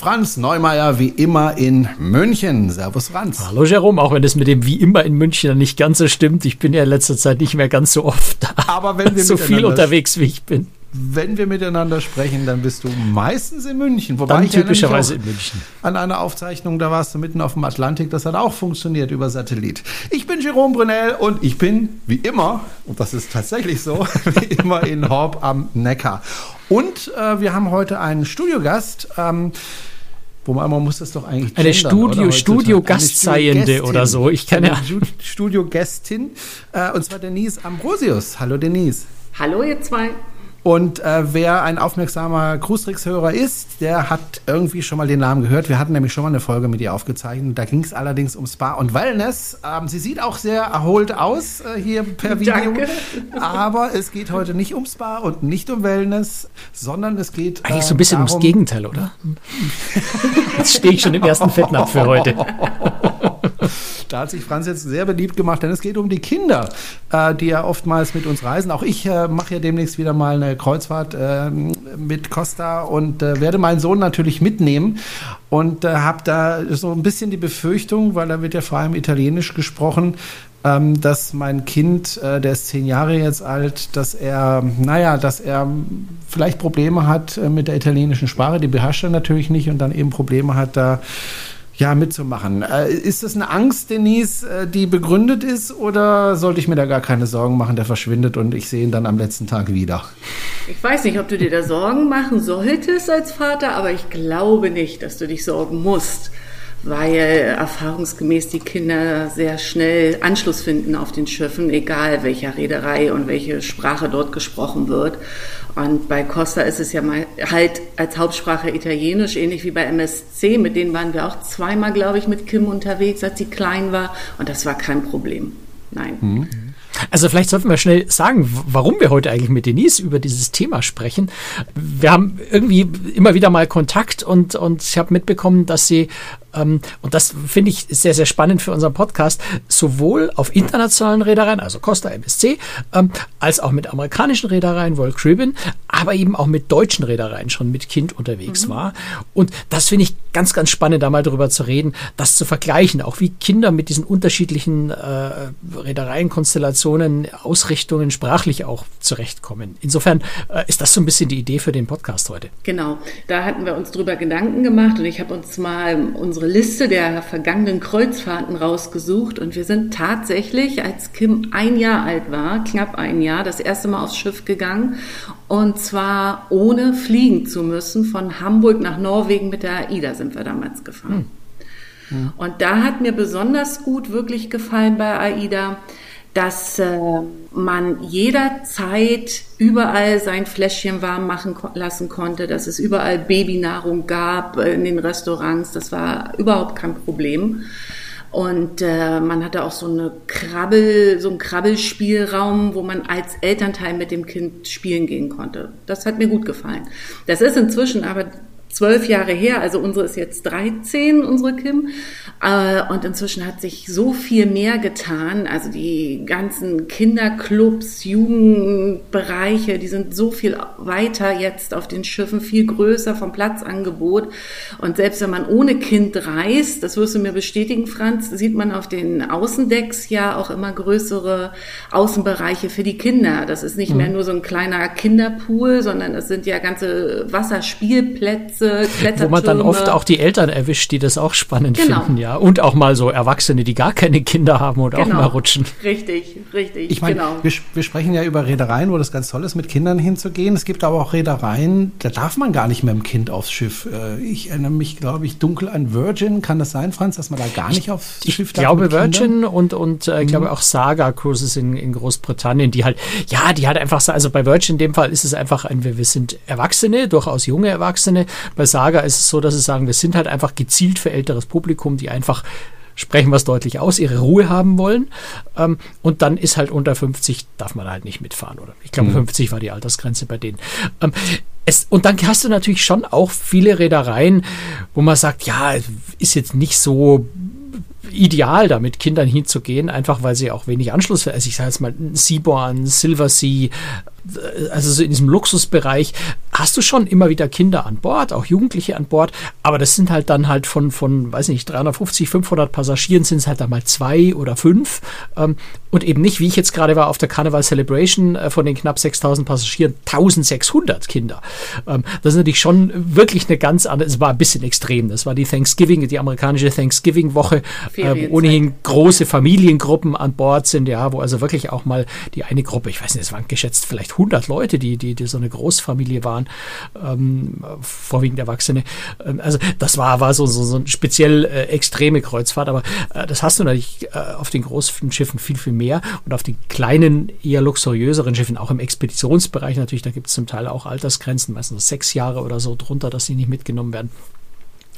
Franz Neumeier wie immer in München. Servus Franz. Hallo Jerome, auch wenn es mit dem wie immer in München nicht ganz so stimmt. Ich bin ja in letzter Zeit nicht mehr ganz so oft da. Aber wenn wir so viel unterwegs wie ich bin. Wenn wir miteinander sprechen, dann bist du meistens in München. Wobei Dann ich typischerweise in München. An einer Aufzeichnung, da warst du mitten auf dem Atlantik. Das hat auch funktioniert über Satellit. Ich bin Jerome Brunel und ich bin wie immer, und das ist tatsächlich so, wie immer in Horb am Neckar. Und äh, wir haben heute einen Studiogast. Ähm, wo man, man muss das doch eigentlich Eine gendern, Studio-. Studio-Gastseiende Studio-Gästin. oder so. Ich kann Eine ja- Studiogästin. Äh, und zwar Denise Ambrosius. Hallo Denise. Hallo ihr zwei. Und äh, wer ein aufmerksamer Cruistricks-Hörer ist, der hat irgendwie schon mal den Namen gehört. Wir hatten nämlich schon mal eine Folge mit ihr aufgezeichnet. Da ging es allerdings um Spa und Wellness. Ähm, sie sieht auch sehr erholt aus äh, hier per Video. Danke. Aber es geht heute nicht um Spa und nicht um Wellness, sondern es geht Eigentlich äh, so ein bisschen darum, ums Gegenteil, oder? Jetzt stehe ich schon im ersten Fettnapf für heute. Da hat sich Franz jetzt sehr beliebt gemacht, denn es geht um die Kinder, äh, die ja oftmals mit uns reisen. Auch ich äh, mache ja demnächst wieder mal eine Kreuzfahrt äh, mit Costa und äh, werde meinen Sohn natürlich mitnehmen und äh, habe da so ein bisschen die Befürchtung, weil da wird ja vor allem Italienisch gesprochen, ähm, dass mein Kind, äh, der ist zehn Jahre jetzt alt, dass er, naja, dass er vielleicht Probleme hat äh, mit der italienischen Sprache, die beherrscht er natürlich nicht und dann eben Probleme hat, da ja, mitzumachen. Äh, ist das eine Angst, Denise, äh, die begründet ist oder sollte ich mir da gar keine Sorgen machen, der verschwindet und ich sehe ihn dann am letzten Tag wieder? Ich weiß nicht, ob du dir da Sorgen machen solltest als Vater, aber ich glaube nicht, dass du dich sorgen musst, weil erfahrungsgemäß die Kinder sehr schnell Anschluss finden auf den Schiffen, egal welcher Reederei und welche Sprache dort gesprochen wird. Und bei Costa ist es ja mal halt als Hauptsprache Italienisch, ähnlich wie bei MSC. Mit denen waren wir auch zweimal, glaube ich, mit Kim unterwegs, als sie klein war. Und das war kein Problem. Nein. Also vielleicht sollten wir schnell sagen, warum wir heute eigentlich mit Denise über dieses Thema sprechen. Wir haben irgendwie immer wieder mal Kontakt und, und ich habe mitbekommen, dass sie, und das finde ich sehr, sehr spannend für unseren Podcast, sowohl auf internationalen Reedereien, also Costa MSC, ähm, als auch mit amerikanischen Reedereien, World Caribbean, aber eben auch mit deutschen Reedereien schon mit Kind unterwegs war. Und das finde ich ganz, ganz spannend, da mal drüber zu reden, das zu vergleichen, auch wie Kinder mit diesen unterschiedlichen äh, Reedereienkonstellationen, Ausrichtungen sprachlich auch zurechtkommen. Insofern äh, ist das so ein bisschen die Idee für den Podcast heute. Genau, da hatten wir uns drüber Gedanken gemacht und ich habe uns mal unsere Liste der vergangenen Kreuzfahrten rausgesucht und wir sind tatsächlich, als Kim ein Jahr alt war, knapp ein Jahr, das erste Mal aufs Schiff gegangen und zwar ohne fliegen zu müssen. Von Hamburg nach Norwegen mit der AIDA sind wir damals gefahren. Und da hat mir besonders gut wirklich gefallen bei AIDA, dass äh, man jederzeit überall sein Fläschchen warm machen ko lassen konnte, dass es überall Babynahrung gab äh, in den Restaurants. Das war überhaupt kein Problem. Und äh, man hatte auch so eine Krabbel, so einen Krabbelspielraum, wo man als Elternteil mit dem Kind spielen gehen konnte. Das hat mir gut gefallen. Das ist inzwischen aber zwölf Jahre her, also unsere ist jetzt 13, unsere Kim. Äh, und inzwischen hat sich so viel mehr getan. Also die ganzen Kinderclubs, Jugendbereiche, die sind so viel weiter jetzt auf den Schiffen, viel größer vom Platzangebot. Und selbst wenn man ohne Kind reist, das wirst du mir bestätigen, Franz, sieht man auf den Außendecks ja auch immer größere Außenbereiche für die Kinder. Das ist nicht mehr nur so ein kleiner Kinderpool, sondern es sind ja ganze Wasserspielplätze, Wo man dann oft Klettertürme. auch die Eltern erwischt, die das auch spannend Genau. finden, ja. Und auch mal so Erwachsene, die gar keine Kinder haben und auch mal rutschen. Richtig, richtig, Ich meine, genau. wir, wir sprechen ja über Reedereien, wo das ganz toll ist, mit Kindern hinzugehen. Es gibt aber auch Reedereien, da darf man gar nicht mit dem Kind aufs Schiff. Äh, Ich erinnere mich, glaube ich, dunkel an Virgin. Kann das sein, Franz, dass man da gar nicht aufs Ich Schiff darf? glaube mit Kindern? Virgin und, und äh, ich glaube auch Saga Cruises in, in Großbritannien, die halt, ja, die halt einfach, so- also bei Virgin in dem Fall ist es einfach ein, wir, wir sind Erwachsene, durchaus junge Erwachsene. Bei Saga ist es so, dass sie sagen, wir sind halt einfach gezielt für älteres Publikum, die einfach sprechen wir es deutlich aus, ihre Ruhe haben wollen. Ähm, und dann ist halt unter 50, darf man halt nicht mitfahren, oder? Ich glaube, 50 war die Altersgrenze bei denen. Ähm, es, und dann hast du natürlich schon auch viele Reedereien, wo man sagt, ja, ist jetzt nicht so ideal, da mit Kindern hinzugehen, einfach weil sie auch wenig Anschluss, also ich sage jetzt mal Seaborn, Silver Sea, äh, also so in diesem Luxusbereich, hast du schon immer wieder Kinder an Bord, auch Jugendliche an Bord, aber das sind halt dann halt von, von weiß nicht, 350, 500 Passagieren sind es halt dann mal zwei oder fünf. Ähm, und eben nicht, wie ich jetzt gerade war, auf der Carnival Celebration äh, von den knapp 6000 Passagieren 1600 Kinder. Ähm, das ist natürlich schon wirklich eine ganz andere, es war ein bisschen extrem, das war die Thanksgiving, die amerikanische Thanksgiving-Woche, äh, wo ohnehin große Familiengruppen an Bord sind, ja, wo also wirklich auch mal die eine Gruppe, ich weiß nicht, es waren geschätzt vielleicht 100 Leute, die, die, die so eine Großfamilie waren, ähm, vorwiegend Erwachsene. Ähm, also das war, war so, so, so eine speziell äh, extreme Kreuzfahrt, aber äh, das hast du natürlich äh, auf den großen Schiffen viel, viel mehr und auf den kleinen, eher luxuriöseren Schiffen, auch im Expeditionsbereich natürlich, da gibt es zum Teil auch Altersgrenzen, meistens sechs Jahre oder so drunter, dass die nicht mitgenommen werden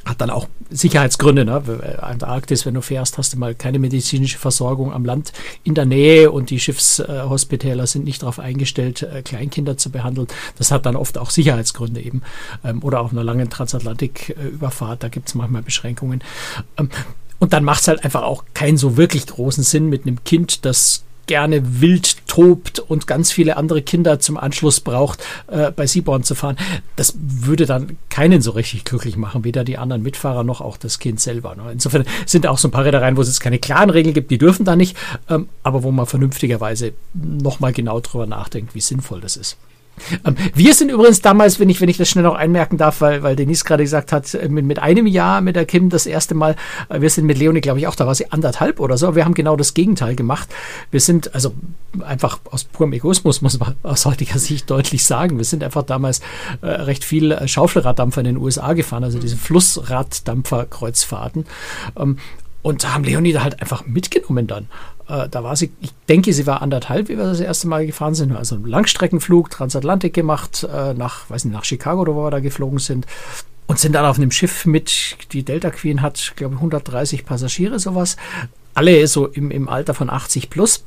hat dann auch Sicherheitsgründe. Ne? Antarktis, wenn du fährst, hast du mal keine medizinische Versorgung am Land in der Nähe und die Schiffshospitäler sind nicht darauf eingestellt, äh, Kleinkinder zu behandeln. Das hat dann oft auch Sicherheitsgründe eben. Ähm, oder auf einer langen Transatlantiküberfahrt, da gibt es manchmal Beschränkungen. Ähm, und dann macht es halt einfach auch keinen so wirklich großen Sinn mit einem Kind, das gerne wild tobt und ganz viele andere Kinder zum Anschluss braucht, äh, bei Seaborn zu fahren. Das würde dann keinen so richtig glücklich machen, weder die anderen Mitfahrer noch auch das Kind selber. Ne? Insofern sind auch so ein paar Reedereien, wo es jetzt keine klaren Regeln gibt, die dürfen da nicht, ähm, aber wo man vernünftigerweise nochmal genau drüber nachdenkt, wie sinnvoll das ist. Ähm, wir sind übrigens damals, wenn ich, wenn ich das schnell noch einmerken darf, weil, weil Denise gerade gesagt hat, äh, mit, mit einem Jahr mit der Kim das erste Mal, äh, wir sind mit Leonie, glaube ich, auch, da war sie anderthalb oder so. Wir haben genau das Gegenteil gemacht. Wir sind, also einfach aus purem Egoismus, muss man aus heutiger Sicht deutlich sagen, wir sind einfach damals äh, recht viel äh, Schaufelraddampfer in den USA gefahren, also diese Flussraddampferkreuzfahrten. Ähm, und haben Leonie da halt einfach mitgenommen dann. Äh, da war sie, ich denke, sie war anderthalb, wie wir das erste Mal gefahren sind. Also einen Langstreckenflug, Transatlantik gemacht, äh, nach, weiß nicht, nach Chicago oder wo wir da geflogen sind. Und sind dann auf einem Schiff mit, die Delta Queen hat, glaube ich, 130 Passagiere, sowas. Alle so im, im Alter von 80 plus.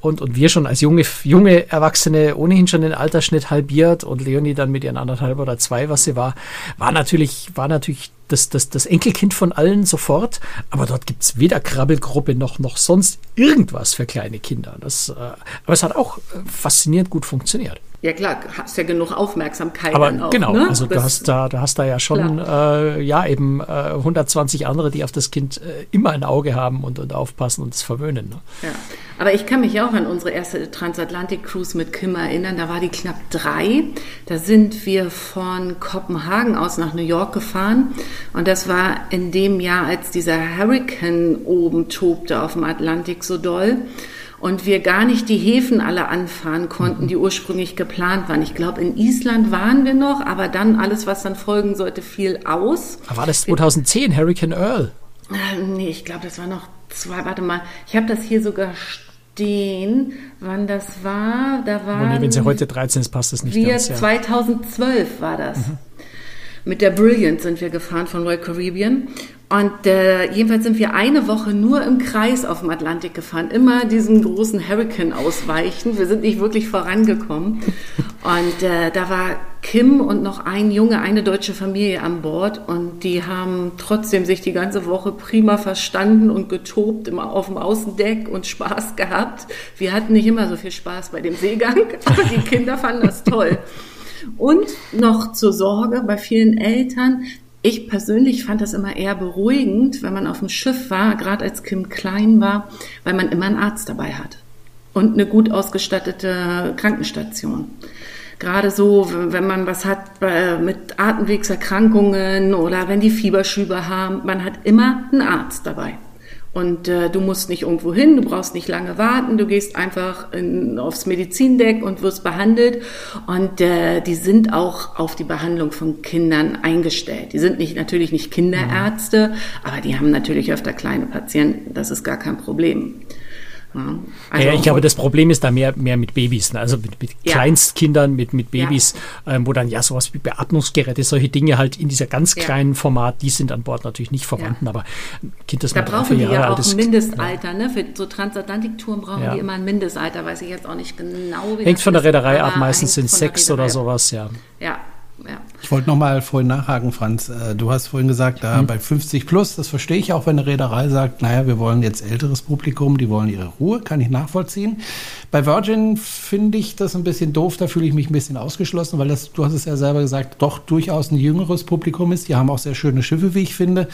Und, und wir schon als junge, junge Erwachsene ohnehin schon den Altersschnitt halbiert und Leonie dann mit ihren anderthalb oder zwei, was sie war, war natürlich, war natürlich das, das, das Enkelkind von allen sofort. Aber dort gibt es weder Krabbelgruppe noch, noch sonst irgendwas für kleine Kinder. Das, äh, aber es hat auch äh, faszinierend gut funktioniert. Ja klar, hast ja genug Aufmerksamkeit. Aber auch, genau, ne? also du hast da, du hast da ja schon äh, ja eben äh, 120 andere, die auf das Kind äh, immer ein Auge haben und, und aufpassen und es verwöhnen. Ne? Ja, aber ich kann mich auch an unsere erste Transatlantik-Cruise mit Kim erinnern. Da war die knapp drei. Da sind wir von Kopenhagen aus nach New York gefahren und das war in dem Jahr, als dieser Hurricane oben tobte auf dem Atlantik so doll und wir gar nicht die Häfen alle anfahren konnten, die ursprünglich geplant waren. Ich glaube, in Island waren wir noch, aber dann alles, was dann folgen sollte, fiel aus. war das 2010, Hurricane Earl? Äh, nee, ich glaube, das war noch zwei, warte mal, ich habe das hier sogar stehen, wann das war. Da war. Nee, wenn sie heute 13 ist, passt das nicht wir, ganz. Ja. 2012 war das. Mhm. Mit der Brilliant sind wir gefahren von Royal Caribbean. Und äh, jedenfalls sind wir eine Woche nur im Kreis auf dem Atlantik gefahren, immer diesen großen Hurricane ausweichen. Wir sind nicht wirklich vorangekommen. Und äh, da war Kim und noch ein Junge, eine deutsche Familie an Bord und die haben trotzdem sich die ganze Woche prima verstanden und getobt immer auf dem Außendeck und Spaß gehabt. Wir hatten nicht immer so viel Spaß bei dem Seegang, aber die Kinder fanden das toll. Und noch zur Sorge bei vielen Eltern, ich persönlich fand das immer eher beruhigend, wenn man auf dem Schiff war, gerade als Kim klein war, weil man immer einen Arzt dabei hat und eine gut ausgestattete Krankenstation. Gerade so, wenn man was hat mit Atemwegserkrankungen oder wenn die Fieberschübe haben, man hat immer einen Arzt dabei. Und äh, du musst nicht irgendwo hin, du brauchst nicht lange warten, du gehst einfach in, aufs Medizindeck und wirst behandelt. Und äh, die sind auch auf die Behandlung von Kindern eingestellt. Die sind nicht, natürlich nicht Kinderärzte, aber die haben natürlich öfter kleine Patienten. Das ist gar kein Problem. Also ja, ich glaube, das Problem ist da mehr, mehr mit Babys, ne? also mit, mit ja. Kleinstkindern, mit, mit Babys, ja. ähm, wo dann ja sowas wie Beatmungsgeräte, solche Dinge halt in dieser ganz kleinen Format, die sind an Bord natürlich nicht vorhanden, aber Kind, das da brauchen die ja auch ein Mindestalter, ne? Für so Transatlantiktouren brauchen die immer ein Mindestalter, weiß ich jetzt auch nicht genau. Hängt von der Reederei ab, meistens sind sechs oder sowas, ja. Ja, ja. Ich wollte noch mal vorhin nachhaken, Franz. Äh, du hast vorhin gesagt, da hm. bei 50 plus, das verstehe ich auch, wenn eine Reederei sagt, naja, wir wollen jetzt älteres Publikum, die wollen ihre Ruhe, kann ich nachvollziehen. Bei Virgin finde ich das ein bisschen doof, da fühle ich mich ein bisschen ausgeschlossen, weil das, du hast es ja selber gesagt, doch durchaus ein jüngeres Publikum ist. Die haben auch sehr schöne Schiffe, wie ich finde.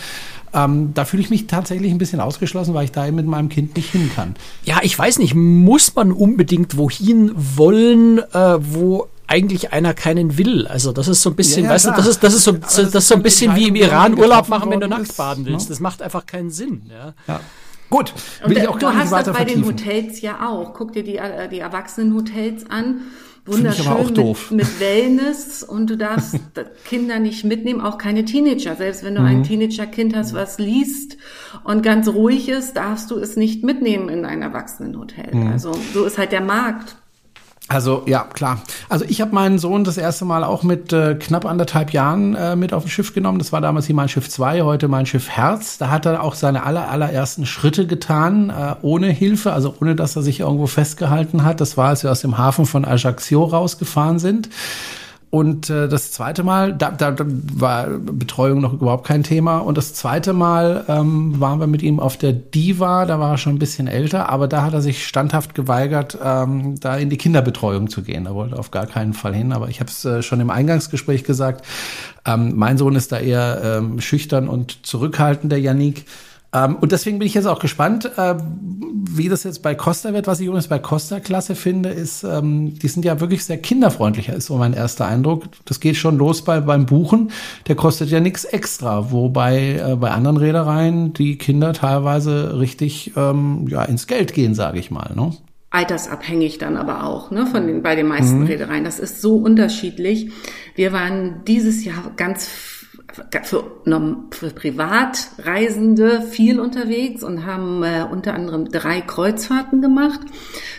Ähm, da fühle ich mich tatsächlich ein bisschen ausgeschlossen, weil ich da eben mit meinem Kind nicht hin kann. Ja, ich weiß nicht, muss man unbedingt wohin wollen, äh, wo eigentlich einer keinen will. Also das ist so ein bisschen, ja, ja, weißt du, das ist, das ist so, das, das ist so ein bisschen wie im Iran Urlaub machen, wenn du nackt baden ne? willst. Das macht einfach keinen Sinn. Ja. ja. Gut, will ich auch du hast das bei vertiefen. den Hotels ja auch. Guck dir die, äh, die Erwachsenenhotels an wunderschön mit, mit, Wellness und du darfst Kinder nicht mitnehmen, auch keine Teenager. Selbst wenn du mhm. ein Teenager-Kind hast, was liest und ganz ruhig ist, darfst du es nicht mitnehmen in ein Erwachsenenhotel. Mhm. Also so ist halt der Markt. Also ja, klar. Also ich habe meinen Sohn das erste Mal auch mit äh, knapp anderthalb Jahren äh, mit auf dem Schiff genommen. Das war damals hier mein Schiff 2, heute mein Schiff Herz. Da hat er auch seine aller, allerersten Schritte getan, äh, ohne Hilfe, also ohne dass er sich irgendwo festgehalten hat. Das war, als wir aus dem Hafen von Ajaccio rausgefahren sind. Und äh, das zweite Mal, da, da, da war Betreuung noch überhaupt kein Thema. Und das zweite Mal ähm, waren wir mit ihm auf der Diva, da war er schon ein bisschen älter, aber da hat er sich standhaft geweigert, ähm, da in die Kinderbetreuung zu gehen. Er wollte auf gar keinen Fall hin. Aber ich habe es äh, schon im Eingangsgespräch gesagt, ähm, mein Sohn ist da eher ähm, schüchtern und zurückhaltend, der Yannick. Ähm, und deswegen bin ich jetzt auch gespannt, äh, wie das jetzt bei Costa wird. Was ich übrigens bei Costa klasse finde, ist, ähm, die sind ja wirklich sehr kinderfreundlicher, ist so mein erster Eindruck. Das geht schon los bei, beim Buchen. Der kostet ja nichts extra, wobei äh, bei anderen Reedereien die Kinder teilweise richtig ähm, ja, ins Geld gehen, sage ich mal. Ne? altersabhängig dann aber auch, ne, von den, bei den meisten mhm. Reedereien. Das ist so unterschiedlich. Wir waren dieses Jahr ganz für, für Privatreisende viel unterwegs und haben äh, unter anderem drei Kreuzfahrten gemacht.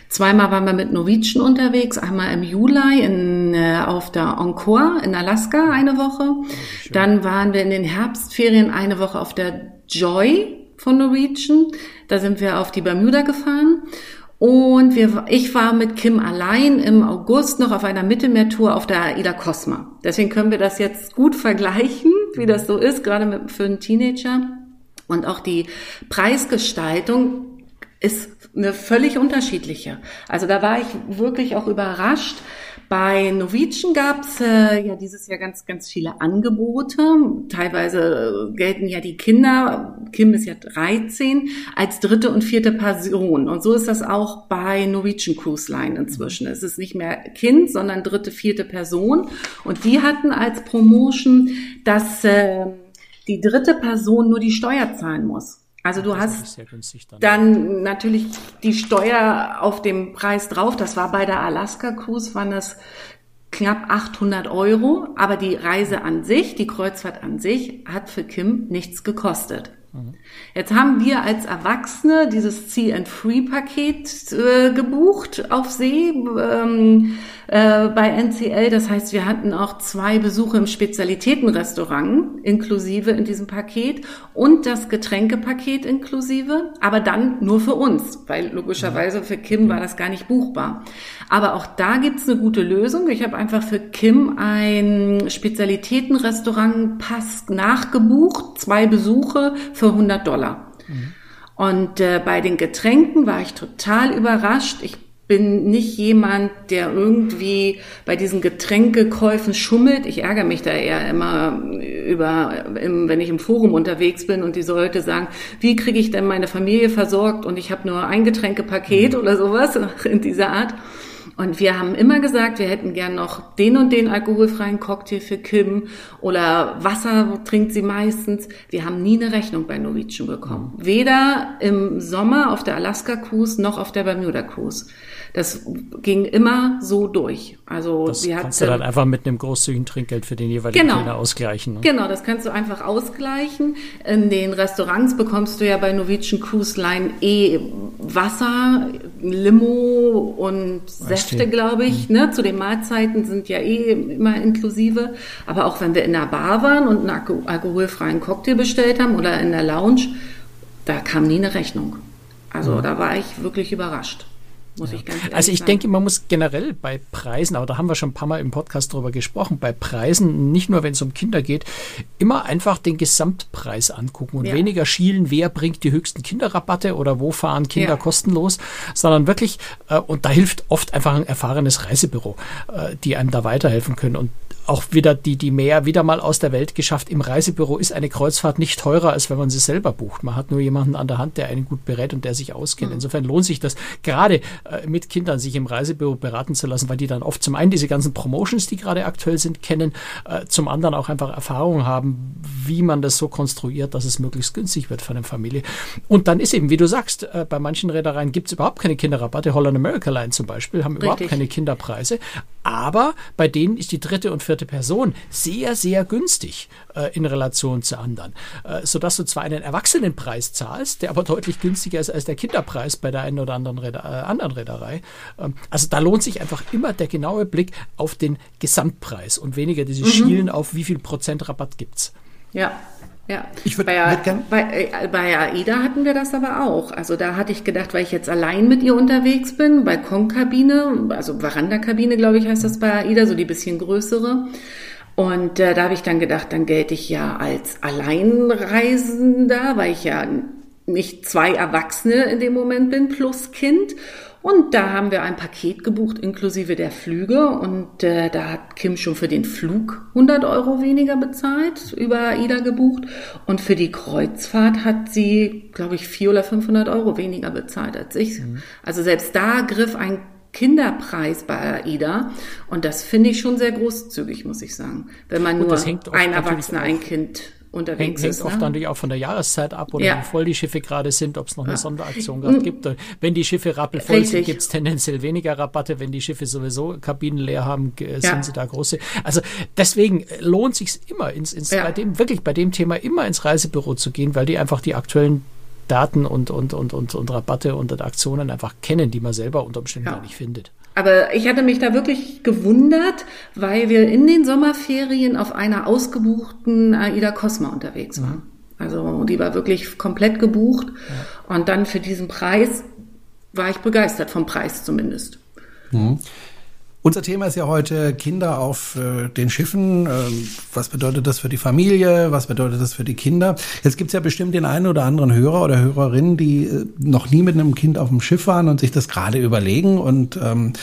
Zweimal waren wir mit Norwegian unterwegs, einmal im Juli in, äh, auf der Encore in Alaska eine Woche. Oh, Dann waren wir in den Herbstferien eine Woche auf der Joy von Norwegian. Da sind wir auf die Bermuda gefahren. Und wir, ich war mit Kim allein im August noch auf einer Mittelmeertour auf der Aida Cosma. Deswegen können wir das jetzt gut vergleichen, wie das so ist, gerade mit, für einen Teenager. Und auch die Preisgestaltung ist eine völlig unterschiedliche. Also da war ich wirklich auch überrascht, bei Norwegian gab es äh, ja dieses Jahr ganz, ganz viele Angebote. Teilweise gelten ja die Kinder, Kim ist ja 13, als dritte und vierte Person. Und so ist das auch bei Norwegian Cruise Line inzwischen. Es ist nicht mehr Kind, sondern dritte, vierte Person. Und die hatten als Promotion, dass äh, die dritte Person nur die Steuer zahlen muss. Also du hast dann. dann. natürlich die Steuer auf dem Preis drauf. Das war bei der Alaska Cruise, waren das knapp 800 Euro. Aber die Reise an sich, die Kreuzfahrt an sich, hat für Kim nichts gekostet. Mhm. Jetzt haben wir als Erwachsene dieses See-and-Free-Paket äh, gebucht auf See ähm, äh, bei NCL. Das heißt, wir hatten auch zwei Besuche im Spezialitätenrestaurant inklusive in diesem Paket und das Getränkepaket inklusive, aber dann nur für uns, weil logischerweise für Kim war das gar nicht buchbar. Aber auch da gibt's eine gute Lösung. Ich habe einfach für Kim ein Spezialitätenrestaurant-Pass nachgebucht, zwei Besuche für 100 Dollar. Mhm. Und äh, bei den Getränken war ich total überrascht. Ich bin nicht jemand, der irgendwie bei diesen Getränkekäufen schummelt. Ich ärgere mich da eher immer über, wenn ich im Forum unterwegs bin und die Leute sagen, wie kriege ich denn meine Familie versorgt und ich habe nur ein Getränkepaket mhm. oder sowas in dieser Art. Und wir haben immer gesagt, wir hätten gern noch den und den alkoholfreien Cocktail für Kim oder Wasser trinkt sie meistens. Wir haben nie eine Rechnung bei Norwegian bekommen. Weder im Sommer auf der Alaska Cruise noch auf der Bermuda Cruise. Das ging immer so durch. Also das kannst du dann einfach mit einem großzügigen Trinkgeld für den jeweiligen genau, Kellner ausgleichen. Ne? Genau, das kannst du einfach ausgleichen. In den Restaurants bekommst du ja bei Norwegian Cruise Line eh Wasser, Limo und Säfte, glaube ich. Mhm. Ne? Zu den Mahlzeiten sind ja eh immer inklusive. Aber auch wenn wir in der Bar waren und einen alkoholfreien Cocktail bestellt haben oder in der Lounge, da kam nie eine Rechnung. Also mhm. da war ich wirklich überrascht. Muss ja. ich ganz ehrlich Also ich sagen. denke, man muss generell bei Preisen, aber da haben wir schon ein paar Mal im Podcast drüber gesprochen, bei Preisen, nicht nur wenn es um Kinder geht, immer einfach den Gesamtpreis angucken und Ja. weniger schielen, wer bringt die höchsten Kinderrabatte oder wo fahren Kinder Ja. kostenlos, sondern wirklich, äh, und da hilft oft einfach ein erfahrenes Reisebüro, äh, die einem da weiterhelfen können und auch wieder die, die mehr wieder mal aus der Welt geschafft. Im Reisebüro ist eine Kreuzfahrt nicht teurer, als wenn man sie selber bucht. Man hat nur jemanden an der Hand, der einen gut berät und der sich auskennt. Insofern lohnt sich das gerade äh, mit Kindern, sich im Reisebüro beraten zu lassen, weil die dann oft zum einen diese ganzen Promotions, die gerade aktuell sind, kennen, äh, zum anderen auch einfach Erfahrung haben, wie man das so konstruiert, dass es möglichst günstig wird für eine Familie. Und dann ist eben, wie du sagst, äh, bei manchen Reedereien gibt es überhaupt keine Kinderrabatte. Holland America Line zum Beispiel haben überhaupt Richtig. keine Kinderpreise. Aber bei denen ist die dritte und vierte Person sehr, sehr günstig äh, in Relation zu anderen. Äh, sodass du zwar einen Erwachsenenpreis zahlst, der aber deutlich günstiger ist als der Kinderpreis bei der einen oder anderen, Reeder, äh, anderen Reederei. Ähm, also da lohnt sich einfach immer der genaue Blick auf den Gesamtpreis und weniger diese Schielen auf wie viel Prozent Rabatt gibt's. Ja, ja. Ich würd- bei, würd bei, äh, bei AIDA hatten wir das aber auch. Also da hatte ich gedacht, weil ich jetzt allein mit ihr unterwegs bin, Balkonkabine, also Verandakabine, glaube ich, heißt das bei AIDA, so die bisschen größere. Und äh, da habe ich dann gedacht, dann gelte ich ja als Alleinreisender, weil ich ja nicht zwei Erwachsene in dem Moment bin plus Kind. Und da haben wir ein Paket gebucht inklusive der Flüge und äh, da hat Kim schon für den Flug 100 Euro weniger bezahlt, über AIDA gebucht und für die Kreuzfahrt hat sie, glaube ich, 400 oder 500 Euro weniger bezahlt als ich. Also selbst da griff ein Kinderpreis bei AIDA und das finde ich schon sehr großzügig, muss ich sagen. Wenn man Gut, nur ein Erwachsener, ein Kind unterwegs hängt ist. oft ne? natürlich auch von der Jahreszeit ab oder Ja. wie voll die Schiffe gerade sind, ob es noch eine Sonderaktion gerade gibt. Wenn die Schiffe rappelvoll sind, Richtig. gibt es tendenziell weniger Rabatte. Wenn die Schiffe sowieso Kabinen leer haben, Ja. sind sie da große. Also deswegen lohnt sich immer ins, ins Ja. bei dem wirklich bei dem Thema immer ins Reisebüro zu gehen, weil die einfach die aktuellen Daten und, und, und, und, und Rabatte und Aktionen einfach kennen, die man selber unter Umständen Ja. gar nicht findet. Aber ich hatte mich da wirklich gewundert, weil wir in den Sommerferien auf einer ausgebuchten AIDA Cosma unterwegs waren. Also die war wirklich komplett gebucht. Und dann für diesen Preis war ich begeistert, vom Preis zumindest. Unser Thema ist ja heute Kinder auf äh, den Schiffen. Ähm, was bedeutet das für die Familie? Was bedeutet das für die Kinder? Jetzt gibt's ja bestimmt den einen oder anderen Hörer oder Hörerin, die äh, noch nie mit einem Kind auf dem Schiff waren und sich das gerade überlegen und ähm,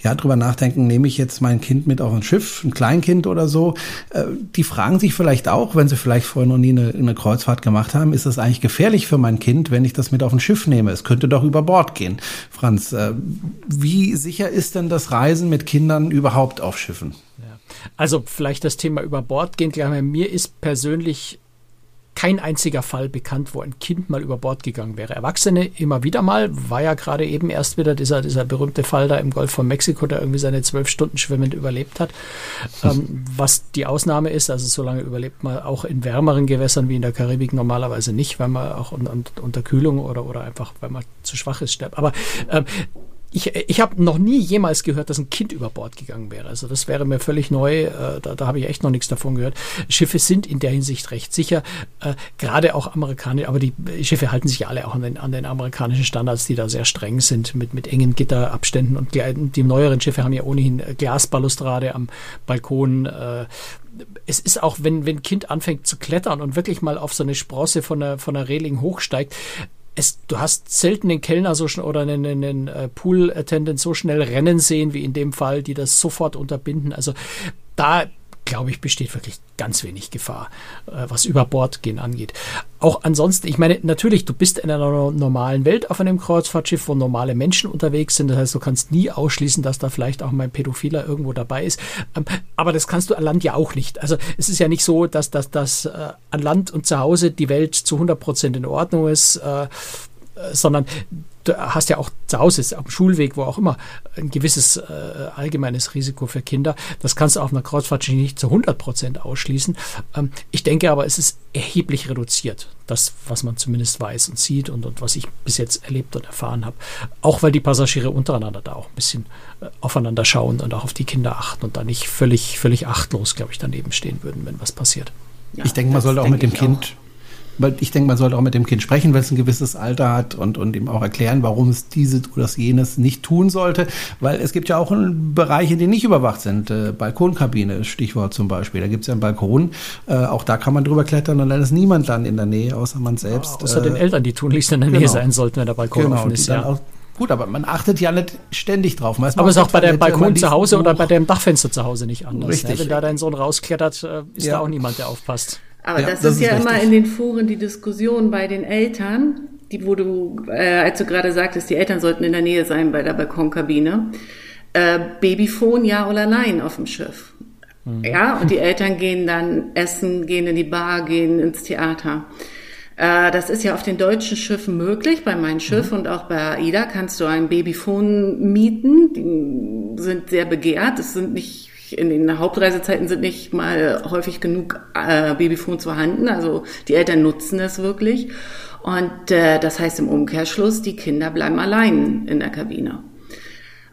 ja drüber nachdenken, nehme ich jetzt mein Kind mit auf ein Schiff, ein Kleinkind oder so. Äh, die fragen sich vielleicht auch, wenn sie vielleicht vorher noch nie eine, eine Kreuzfahrt gemacht haben, ist das eigentlich gefährlich für mein Kind, wenn ich das mit auf ein Schiff nehme? Es könnte doch über Bord gehen. Franz, äh, wie sicher ist denn das Reisen mit Kindern überhaupt auf Schiffen? Ja. Also vielleicht das Thema über Bord gehen. Mir ist persönlich kein einziger Fall bekannt, wo ein Kind mal über Bord gegangen wäre. Erwachsene immer wieder mal, war ja gerade eben erst wieder dieser, dieser berühmte Fall da im Golf von Mexiko, der irgendwie seine zwölf Stunden schwimmend überlebt hat. Ähm, was die Ausnahme ist, also so lange überlebt man auch in wärmeren Gewässern wie in der Karibik normalerweise nicht, weil man auch un, un, unter Kühlung oder, oder einfach, weil man zu schwach ist, stirbt. Aber ähm, ich, ich habe noch nie jemals gehört, dass ein Kind über Bord gegangen wäre. Also das wäre mir völlig neu. Äh, da da habe ich echt noch nichts davon gehört. Schiffe sind in der Hinsicht recht sicher. Äh, Gerade auch amerikanische, aber die Schiffe halten sich alle auch an den, an den amerikanischen Standards, die da sehr streng sind, mit, mit engen Gitterabständen. Und die neueren Schiffe haben ja ohnehin Glasbalustrade am Balkon. Äh, es ist auch, wenn, wenn ein Kind anfängt zu klettern und wirklich mal auf so eine Sprosse von der, von der Reling hochsteigt, es, du hast selten den Kellner so oder einen, einen äh, Pool-Attendant so schnell rennen sehen wie in dem Fall, die das sofort unterbinden. Also da glaube ich, besteht wirklich ganz wenig Gefahr, äh, was über Bord gehen angeht. Auch ansonsten, ich meine, natürlich, du bist in einer no- normalen Welt auf einem Kreuzfahrtschiff, wo normale Menschen unterwegs sind. Das heißt, du kannst nie ausschließen, dass da vielleicht auch mal ein Pädophiler irgendwo dabei ist. Ähm, aber das kannst du an Land ja auch nicht. Also es ist ja nicht so, dass, dass, dass äh, an Land und zu Hause die Welt zu 100 Prozent in Ordnung ist. Äh, sondern du hast ja auch zu Hause, am Schulweg, wo auch immer, ein gewisses äh, allgemeines Risiko für Kinder. Das kannst du auf einer Kreuzfahrt nicht zu 100 Prozent ausschließen. Ähm, ich denke aber, es ist erheblich reduziert, das, was man zumindest weiß und sieht und, und was ich bis jetzt erlebt und erfahren habe. Auch weil die Passagiere untereinander da auch ein bisschen äh, aufeinander schauen und auch auf die Kinder achten und da nicht völlig, völlig achtlos, glaube ich, daneben stehen würden, wenn was passiert. Ja, ich denke, man sollte auch mit dem Kind weil ich denke, man sollte auch mit dem Kind sprechen, wenn es ein gewisses Alter hat und, und ihm auch erklären, warum es dieses oder jenes nicht tun sollte, weil es gibt ja auch Bereiche, die nicht überwacht sind. Äh, Balkonkabine, Stichwort zum Beispiel. Da gibt es ja einen Balkon, äh, auch da kann man drüber klettern und dann ist niemand dann in der Nähe, außer man selbst. Ja, außer äh, den Eltern, die tunlichst in der Nähe genau. sein sollten, wenn der Balkon genau, offen ist. Ja. Gut, aber man achtet ja nicht ständig drauf. Man aber es ist auch bei der Balkon zu Hause oder bei dem Dachfenster zu Hause nicht anders. Ne? Richtig. Ne? Wenn da dein Sohn rausklettert, äh, ist ja. da auch niemand, der aufpasst. Aber ja, das, das, ist, ist ja richtig. immer in den Foren die Diskussion bei den Eltern, die, wo du, äh, als du gerade sagtest, die Eltern sollten in der Nähe sein bei der Balkonkabine. Äh, Babyphone, ja oder nein auf dem Schiff. Mhm. Ja, und die Eltern gehen dann essen, gehen in die Bar, gehen ins Theater. Äh, das ist ja auf den deutschen Schiffen möglich. Bei meinem Schiff mhm. und auch bei AIDA kannst du ein Babyphone mieten. Die sind sehr begehrt. Es sind nicht in den Hauptreisezeiten sind nicht mal häufig genug äh, Babyphones vorhanden. Also die Eltern nutzen es wirklich. Und äh, das heißt im Umkehrschluss, die Kinder bleiben allein in der Kabine.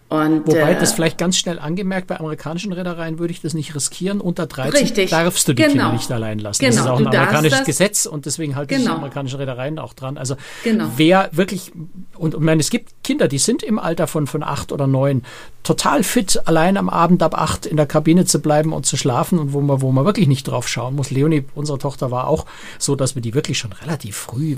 Und, Wobei, äh, das vielleicht ganz schnell angemerkt, bei amerikanischen Reedereien würde ich das nicht riskieren. Unter 13 richtig, darfst du die genau, Kinder nicht allein lassen. Genau, das ist auch ein amerikanisches Gesetz und deswegen halten genau. sich amerikanische Reedereien auch dran. Also genau. wer wirklich, und ich meine, es gibt Kinder, die sind im Alter von, von acht oder neun total fit, allein am Abend ab acht in der Kabine zu bleiben und zu schlafen und wo man, wo man wirklich nicht drauf schauen muss. Leonie, unsere Tochter, war auch so, dass wir die wirklich schon relativ früh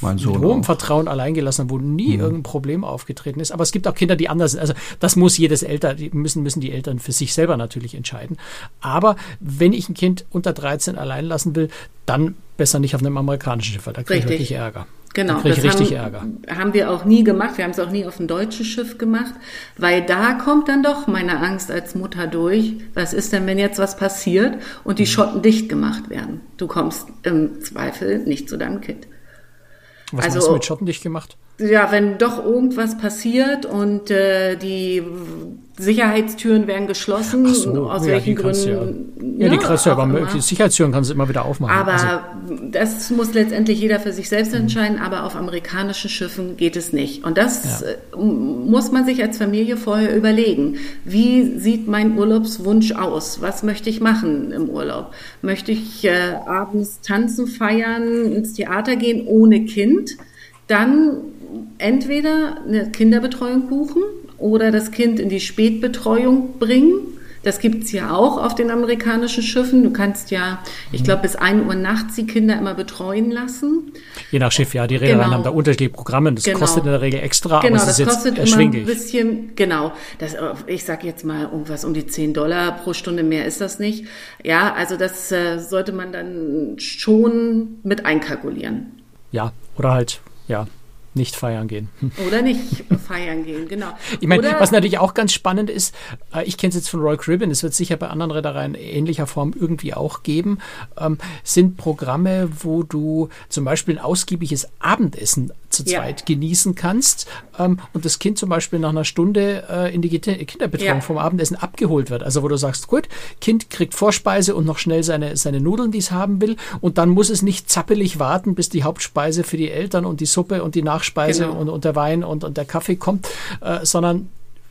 mein Sohn mit hohem auch. Vertrauen alleingelassen, wo nie mhm. irgendein Problem aufgetreten ist. Aber es gibt auch Kinder, die anders sind. Also das muss jedes Eltern, die müssen, müssen die Eltern für sich selber natürlich entscheiden. Aber wenn ich ein Kind unter 13 allein lassen will, dann besser nicht auf einem amerikanischen Schiff, weil da kriege ich wirklich Ärger. Genau, da das richtig haben, Ärger. haben wir auch nie gemacht. Wir haben es auch nie auf einem deutschen Schiff gemacht, weil da kommt dann doch meine Angst als Mutter durch. Was ist denn, wenn jetzt was passiert und die mhm. Schotten dicht gemacht werden? Du kommst im Zweifel nicht zu deinem Kind. Was also, hast du mit Schottendicht gemacht? Ja, wenn doch irgendwas passiert und äh, die Sicherheitstüren werden geschlossen, so, aus ja, welchen Gründen. Ja, ja, die kannst du aber immer. die Sicherheitstüren kannst du immer wieder aufmachen. Aber also. das muss letztendlich jeder für sich selbst entscheiden, mhm. aber auf amerikanischen Schiffen geht es nicht. Und das ja. Äh, muss man sich als Familie vorher überlegen. Wie sieht mein Urlaubswunsch aus? Was möchte ich machen im Urlaub? Möchte ich äh, abends tanzen, feiern, ins Theater gehen ohne Kind? Dann entweder eine Kinderbetreuung buchen oder das Kind in die Spätbetreuung bringen. Das gibt's ja auch auf den amerikanischen Schiffen. Du kannst ja, ich glaube, bis 1 Uhr nachts die Kinder immer betreuen lassen. Je nach Schiff, ja. Die Reedereien genau. haben da unterschiedliche Programme. Das genau. kostet in der Regel extra, genau, aber es ist kostet jetzt erschwinglich. Immer ein bisschen, genau. Das, ich sage jetzt mal irgendwas um die 10 Dollar pro Stunde, mehr ist das nicht. Ja, also das äh, sollte man dann schon mit einkalkulieren. Ja, oder halt, ja, nicht feiern gehen. Oder nicht feiern gehen, genau. Ich meine, was natürlich auch ganz spannend ist, äh, ich kenne es jetzt von Royal Caribbean, es wird sicher bei anderen Reedereien ähnlicher Form irgendwie auch geben, ähm, sind Programme, wo du zum Beispiel ein ausgiebiges Abendessen zu zweit ja. genießen kannst ähm, und das Kind zum Beispiel nach einer Stunde äh, in die Kinderbetreuung ja. vom Abendessen abgeholt wird. Also wo du sagst, gut, Kind kriegt Vorspeise und noch schnell seine, seine Nudeln, die es haben will und dann muss es nicht zappelig warten, bis die Hauptspeise für die Eltern und die Suppe und die Nachspeise genau. und, und der Wein und, und der Kaffee kommt, äh, sondern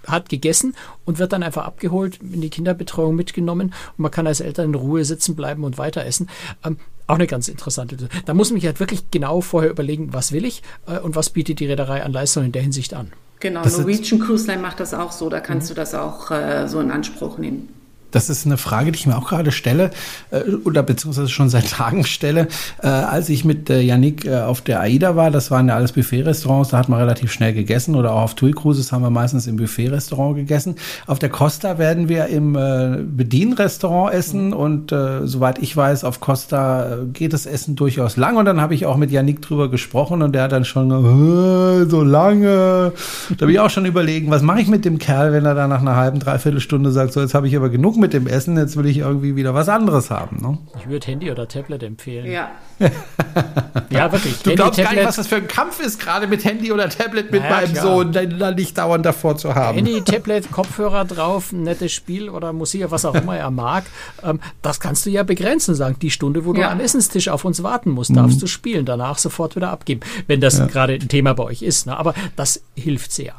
hat gegessen und wird dann einfach abgeholt, in die Kinderbetreuung mitgenommen und man kann als Eltern in Ruhe sitzen bleiben und weiter essen. Ähm, auch eine ganz interessante. Da muss man sich halt wirklich genau vorher überlegen, was will ich äh, und was bietet die Reederei an Leistung in der Hinsicht an. Genau, das Norwegian Cruise Line macht das auch so, da kannst mhm. du das auch äh, so in Anspruch nehmen. Das ist eine Frage, die ich mir auch gerade stelle äh, oder beziehungsweise schon seit Tagen stelle. Äh, als ich mit äh, Yannick äh, auf der AIDA war, das waren ja alles Buffet-Restaurants, da hat man relativ schnell gegessen oder auch auf TUI Cruises haben wir meistens im Buffet-Restaurant gegessen. Auf der Costa werden wir im äh, Bedienrestaurant essen und äh, soweit ich weiß, auf Costa äh, geht das Essen durchaus lang und dann habe ich auch mit Yannick drüber gesprochen und der hat dann schon äh, so lange. Da habe ich auch schon überlegen, was mache ich mit dem Kerl, wenn er da nach einer halben, dreiviertel Stunde sagt, so jetzt habe ich aber genug mit mit dem Essen, jetzt will ich irgendwie wieder was anderes haben. Ne? Ich würde Handy oder Tablet empfehlen. Ja. ja, wirklich. Du Handy, glaubst Tablet. gar nicht, was das für ein Kampf ist, gerade mit Handy oder Tablet mit naja, meinem klar. Sohn, da nicht dauernd davor zu haben. Handy, Tablet, Kopfhörer drauf, ein nettes Spiel oder Musik, was auch immer er mag. Ähm, das kannst du ja begrenzen, sagen. Die Stunde, wo ja. du am Essenstisch auf uns warten musst, darfst mhm. du spielen, danach sofort wieder abgeben. Wenn das ja. gerade ein Thema bei euch ist. Ne? Aber das hilft sehr.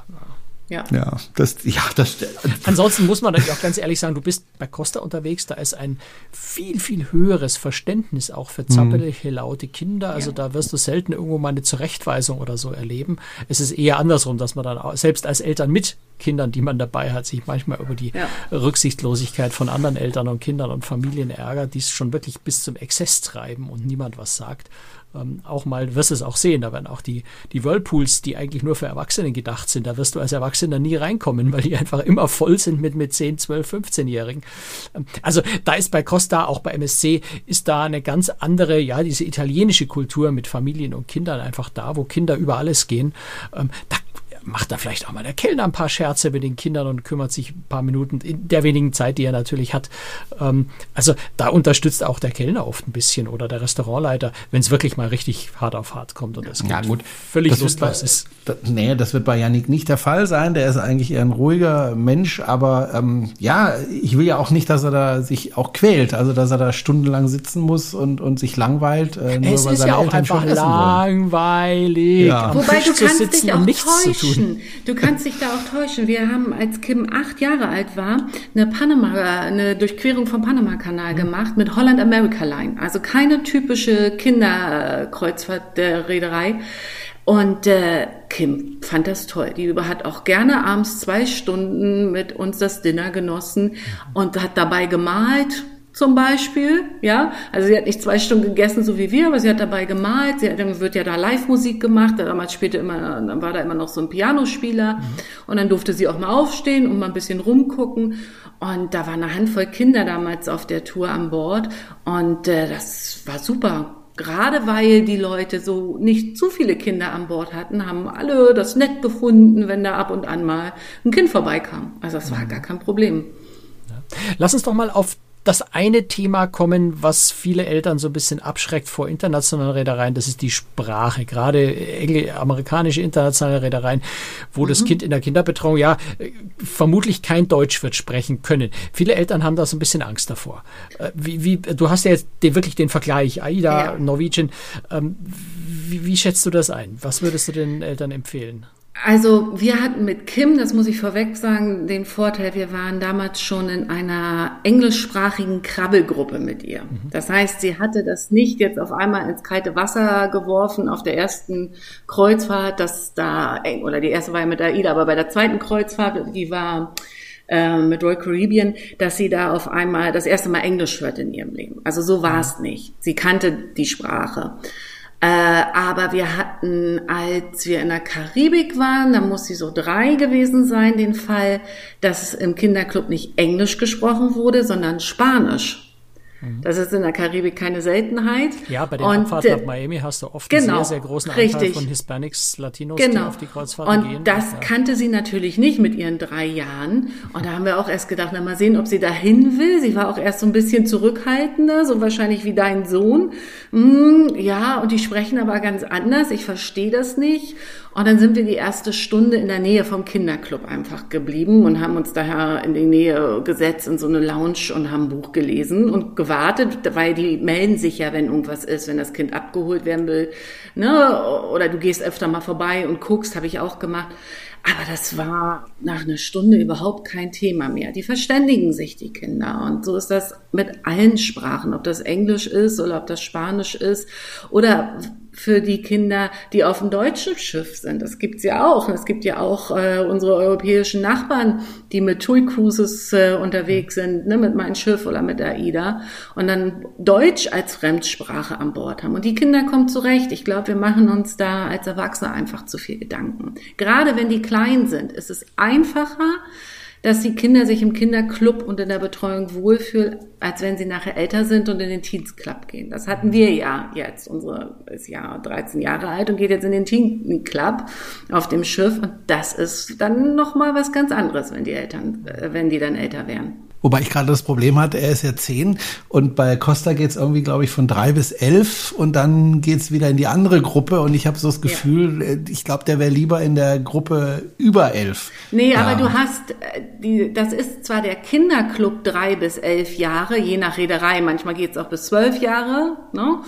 Ja. Ja, das, ja, das. Ansonsten muss man natürlich auch ganz ehrlich sagen, du bist bei Costa unterwegs, da ist ein viel, viel höheres Verständnis auch für zappelige, laute Kinder. Also ja. da wirst du selten irgendwo mal eine Zurechtweisung oder so erleben. Es ist eher andersrum, dass man dann auch, selbst als Eltern mit Kindern, die man dabei hat, sich manchmal über die ja. Rücksichtslosigkeit von anderen Eltern und Kindern und Familien ärgert, die es schon wirklich bis zum Exzess treiben und niemand was sagt ähm, auch mal, wirst es auch sehen, da werden auch die, die Whirlpools, die eigentlich nur für Erwachsene gedacht sind, da wirst du als Erwachsener nie reinkommen, weil die einfach immer voll sind mit, mit 10, 12, 15-Jährigen. Ähm, also da ist bei Costa, auch bei MSC, ist da eine ganz andere, ja, diese italienische Kultur mit Familien und Kindern einfach da, wo Kinder über alles gehen. Ähm, da macht da vielleicht auch mal der Kellner ein paar Scherze mit den Kindern und kümmert sich ein paar Minuten in der wenigen Zeit, die er natürlich hat. Ähm, also da unterstützt auch der Kellner oft ein bisschen oder der Restaurantleiter, wenn es wirklich mal richtig hart auf hart kommt und es ja, gut. völlig das lustlos ist. Das, nee, das wird bei Yannick nicht der Fall sein. Der ist eigentlich eher ein ruhiger Mensch, aber ähm, ja, ich will ja auch nicht, dass er da sich auch quält, also dass er da stundenlang sitzen muss und, und sich langweilt, äh, nur es weil seine ja auch Eltern einfach langweilig, ja. Wobei du kannst dich auch nichts täuschen. zu tun täuschen. Du kannst dich da auch täuschen. Wir haben, als Kim acht Jahre alt war, eine Panama, eine Durchquerung vom Panama-Kanal mhm. gemacht mit Holland America Line. Also keine typische Kinderkreuzfahrt der Reederei. Und äh, Kim fand das toll. Die hat auch gerne abends zwei Stunden mit uns das Dinner genossen mhm. und hat dabei gemalt zum Beispiel, ja. Also sie hat nicht zwei Stunden gegessen, so wie wir, aber sie hat dabei gemalt. Sie hat, dann wird ja da Live-Musik gemacht. Damals spielte immer, dann war da immer noch so ein Pianospieler. Mhm. Und dann durfte sie auch mal aufstehen und mal ein bisschen rumgucken. Und da war eine Handvoll Kinder damals auf der Tour an Bord. Und äh, das war super. Gerade weil die Leute so nicht zu viele Kinder an Bord hatten, haben alle das nett gefunden, wenn da ab und an mal ein Kind vorbeikam. Also das war mhm. gar kein Problem. Lass uns doch mal auf das eine Thema kommen, was viele Eltern so ein bisschen abschreckt vor internationalen Reedereien, das ist die Sprache. Gerade amerikanische internationale Reedereien, wo mhm. das Kind in der Kinderbetreuung ja vermutlich kein Deutsch wird sprechen können. Viele Eltern haben da so ein bisschen Angst davor. Äh, wie, wie, du hast ja jetzt den, wirklich den Vergleich, AIDA, ja. Norwegian. Ähm, wie, wie schätzt du das ein? Was würdest du den Eltern empfehlen? Also wir hatten mit Kim, das muss ich vorweg sagen, den Vorteil, wir waren damals schon in einer englischsprachigen Krabbelgruppe mit ihr. Mhm. Das heißt, sie hatte das nicht jetzt auf einmal ins kalte Wasser geworfen auf der ersten Kreuzfahrt, dass da, oder die erste war ja mit AIDA, aber bei der zweiten Kreuzfahrt, die war äh, mit Royal Caribbean, dass sie da auf einmal das erste Mal Englisch hört in ihrem Leben. Also so war es nicht. Sie kannte die Sprache. Äh, aber wir hatten, als wir in der Karibik waren, da muss sie so drei gewesen sein, den Fall, dass im Kinderclub nicht Englisch gesprochen wurde, sondern Spanisch. Mhm. Das ist in der Karibik keine Seltenheit. Ja, bei den und, Abfahrten nach Miami hast du oft genau, einen sehr, sehr großen Anteil richtig. von Hispanics, Latinos, genau. die auf die Kreuzfahrten und gehen. Und das ja. kannte sie natürlich nicht mit ihren drei Jahren. Und da haben wir auch erst gedacht, na mal sehen, ob sie dahin will. Sie war auch erst so ein bisschen zurückhaltender, so wahrscheinlich wie dein Sohn. Hm, ja, und die sprechen aber ganz anders. Ich verstehe das nicht. Und dann sind wir die erste Stunde in der Nähe vom Kinderclub einfach geblieben und haben uns daher in die Nähe gesetzt in so eine Lounge und haben ein Buch gelesen und gewartet, weil die melden sich ja, wenn irgendwas ist, wenn das Kind abgeholt werden will. Ne? Oder du gehst öfter mal vorbei und guckst, habe ich auch gemacht. Aber das war nach einer Stunde überhaupt kein Thema mehr. Die verständigen sich, die Kinder. Und so ist das mit allen Sprachen, ob das Englisch ist oder ob das Spanisch ist oder für die Kinder, die auf dem deutschen Schiff sind. Das gibt's ja auch. Es gibt ja auch äh, unsere europäischen Nachbarn, die mit TUI Cruises äh, unterwegs sind, ne, mit meinem Schiff oder mit AIDA und dann Deutsch als Fremdsprache an Bord haben. Und die Kinder kommen zurecht. Ich glaube, wir machen uns da als Erwachsene einfach zu viel Gedanken. Gerade wenn die klein sind, ist es einfacher, dass die Kinder sich im Kinderclub und in der Betreuung wohlfühlen, als wenn sie nachher älter sind und in den Teens Club gehen. Das hatten wir ja jetzt. Unsere ist ja 13 Jahre alt und geht jetzt in den Teen Club auf dem Schiff. Und das ist dann nochmal was ganz anderes, wenn die Eltern, äh, wenn die dann älter werden. Wobei ich gerade das Problem hatte, er ist ja zehn und bei Costa geht es irgendwie, glaube ich, von drei bis elf und dann geht es wieder in die andere Gruppe und ich habe so das Gefühl, ja. Äh, ich glaube, der wäre lieber in der Gruppe über elf. Nee, ja. aber du hast, äh, die, das ist zwar der Kinderclub drei bis elf Jahre, je nach Reederei, manchmal geht es auch bis zwölf Jahre, ne?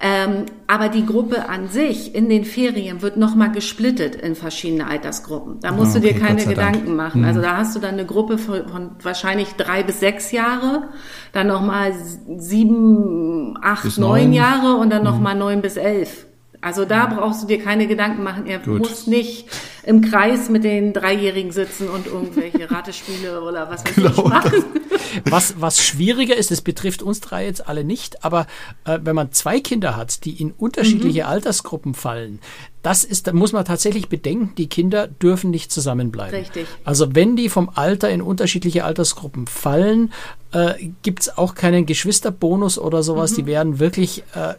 Ähm, aber die Gruppe an sich in den Ferien wird nochmal gesplittet in verschiedene Altersgruppen. Da musst ah, okay, du dir keine Gedanken Dank. machen. Also mhm. da hast du dann eine Gruppe von, von wahrscheinlich drei bis sechs Jahre, dann nochmal sieben, acht, bis neun, neun Jahre und dann nochmal mhm. neun bis elf. Also da brauchst du dir keine Gedanken machen. Er Gut. muss nicht im Kreis mit den Dreijährigen sitzen und irgendwelche Ratespiele oder was weiß genau. ich machen. Was, was schwieriger ist, das betrifft uns drei jetzt alle nicht, aber äh, wenn man zwei Kinder hat, die in unterschiedliche mhm. Altersgruppen fallen, das ist, da muss man tatsächlich bedenken, die Kinder dürfen nicht zusammenbleiben. Richtig. Also wenn die vom Alter in unterschiedliche Altersgruppen fallen, äh, gibt es auch keinen Geschwisterbonus oder sowas. Mhm. Die werden wirklich äh,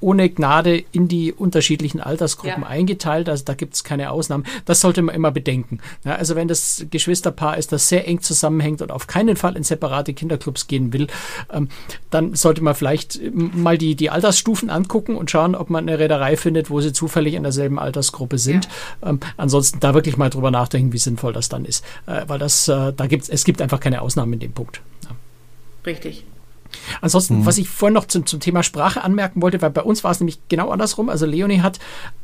ohne Gnade in die unterschiedlichen Altersgruppen ja. eingeteilt. Also da gibt es keine Ausnahmen. Das sollte man immer bedenken. Ja, also wenn das Geschwisterpaar ist, das sehr eng zusammenhängt und auf keinen Fall in separate Kinderclubs gehen will, ähm, dann sollte man vielleicht mal die, die Altersstufen angucken und schauen, ob man eine Reederei findet, wo sie zufällig in derselben Altersgruppe sind. Ja. Ähm, ansonsten da wirklich mal drüber nachdenken, wie sinnvoll das dann ist. Äh, weil das, äh, da gibt's, es gibt einfach keine Ausnahmen in dem Punkt. Richtig. Ansonsten, mhm. was ich vorhin noch zum, zum Thema Sprache anmerken wollte, weil bei uns war es nämlich genau andersrum. Also Leonie hat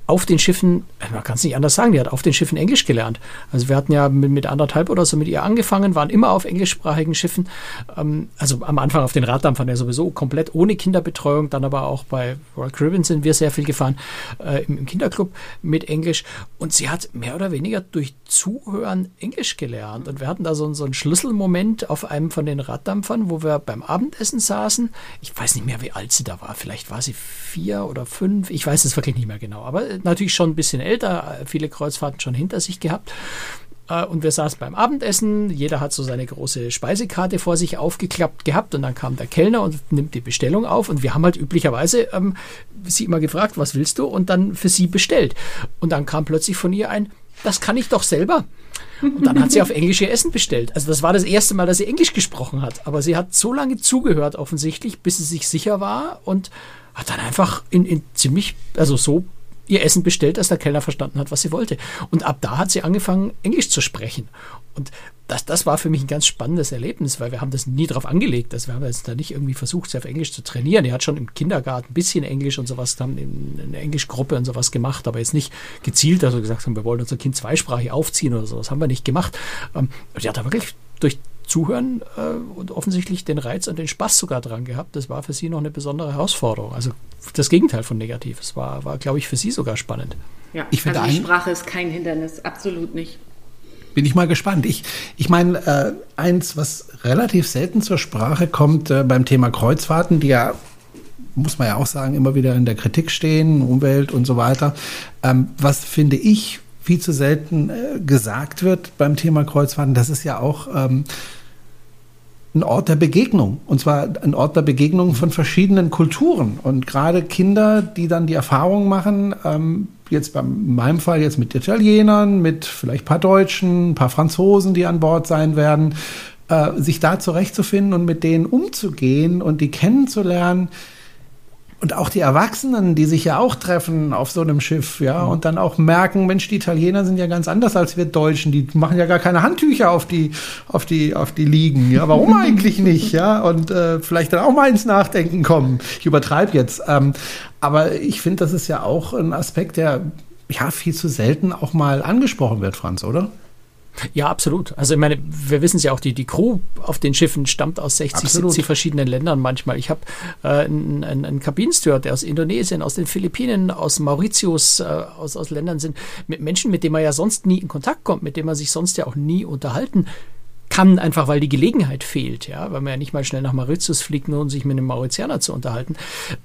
auf den Schiffen, man kann es nicht anders sagen, die hat auf den Schiffen Englisch gelernt. Also wir hatten ja mit, mit anderthalb oder so mit ihr angefangen, waren immer auf englischsprachigen Schiffen. Ähm, also am Anfang auf den Raddampfern ja sowieso komplett ohne Kinderbetreuung, dann aber auch bei Royal Caribbean sind wir sehr viel gefahren äh, im, im, Kinderclub mit Englisch. Und sie hat mehr oder weniger durch Zuhören Englisch gelernt. Und wir hatten da so, so einen Schlüsselmoment auf einem von den Raddampfern, wo wir beim Abendessen saßen. Ich weiß nicht mehr, wie alt sie da war. Vielleicht war sie vier oder fünf. Ich weiß es wirklich nicht mehr genau. Aber natürlich schon ein bisschen älter, viele Kreuzfahrten schon hinter sich gehabt. Äh, und wir saßen beim Abendessen, jeder hat so seine große Speisekarte vor sich aufgeklappt gehabt und dann kam der Kellner und nimmt die Bestellung auf und wir haben halt üblicherweise ähm, sie immer gefragt, was willst du und dann für sie bestellt. Und dann kam plötzlich von ihr ein, das kann ich doch selber. Und dann hat sie auf Englisch ihr Essen bestellt. Also das war das erste Mal, dass sie Englisch gesprochen hat. Aber sie hat so lange zugehört offensichtlich, bis sie sich sicher war und hat dann einfach in, in ziemlich, also so ihr Essen bestellt, dass der Kellner verstanden hat, was sie wollte. Und ab da hat sie angefangen, Englisch zu sprechen. Und das, das war für mich ein ganz spannendes Erlebnis, weil wir haben das nie drauf angelegt. Also wir haben jetzt da nicht irgendwie versucht, sie auf Englisch zu trainieren. Die hat schon im Kindergarten ein bisschen Englisch und sowas, haben eine Englischgruppe und sowas gemacht, aber jetzt nicht gezielt, also gesagt haben, wir wollen unser Kind zweisprachig aufziehen oder sowas, haben wir nicht gemacht. Ähm, die hat da wirklich durch Zuhören äh, und offensichtlich den Reiz und den Spaß sogar dran gehabt. Das war für sie noch eine besondere Herausforderung. Also das Gegenteil von negativ. Es war, war glaube ich, für sie sogar spannend. Ja, ich finde also die Sprache ist kein Hindernis, absolut nicht. Bin ich mal gespannt. Ich, ich meine, äh, eins, was relativ selten zur Sprache kommt äh, beim Thema Kreuzfahrten, die ja muss man ja auch sagen, immer wieder in der Kritik stehen, Umwelt und so weiter. Ähm, was finde ich viel zu selten äh, gesagt wird beim Thema Kreuzfahrten, das ist ja auch ähm, ein Ort der Begegnung. Und zwar ein Ort der Begegnung von verschiedenen Kulturen. Und gerade Kinder, die dann die Erfahrung machen, ähm, jetzt bei meinem Fall jetzt mit Italienern, mit vielleicht ein paar Deutschen, ein paar Franzosen, die an Bord sein werden, äh, sich da zurechtzufinden und mit denen umzugehen und die kennenzulernen, und auch die Erwachsenen, die sich ja auch treffen auf so einem Schiff, ja, mhm. und dann auch merken, Mensch, die Italiener sind ja ganz anders als wir Deutschen. Die machen ja gar keine Handtücher auf die, auf die, auf die Liegen. Ja, warum eigentlich nicht? Ja, und äh, vielleicht dann auch mal ins Nachdenken kommen. Ich übertreibe jetzt. Ähm, aber ich finde, das ist ja auch ein Aspekt, der ja viel zu selten auch mal angesprochen wird, Franz, oder? Ja, absolut. Also ich meine, wir wissen es ja auch, die, die Crew auf den Schiffen stammt aus 60, absolut. 70 verschiedenen Ländern manchmal. Ich habe äh, einen, einen Kabinensteward, der aus Indonesien, aus den Philippinen, aus Mauritius, äh, aus, aus Ländern sind, mit Menschen, mit denen man ja sonst nie in Kontakt kommt, mit denen man sich sonst ja auch nie unterhalten kann, einfach weil die Gelegenheit fehlt, ja, weil man ja nicht mal schnell nach Mauritius fliegt, nur um sich mit einem Mauritianer zu unterhalten.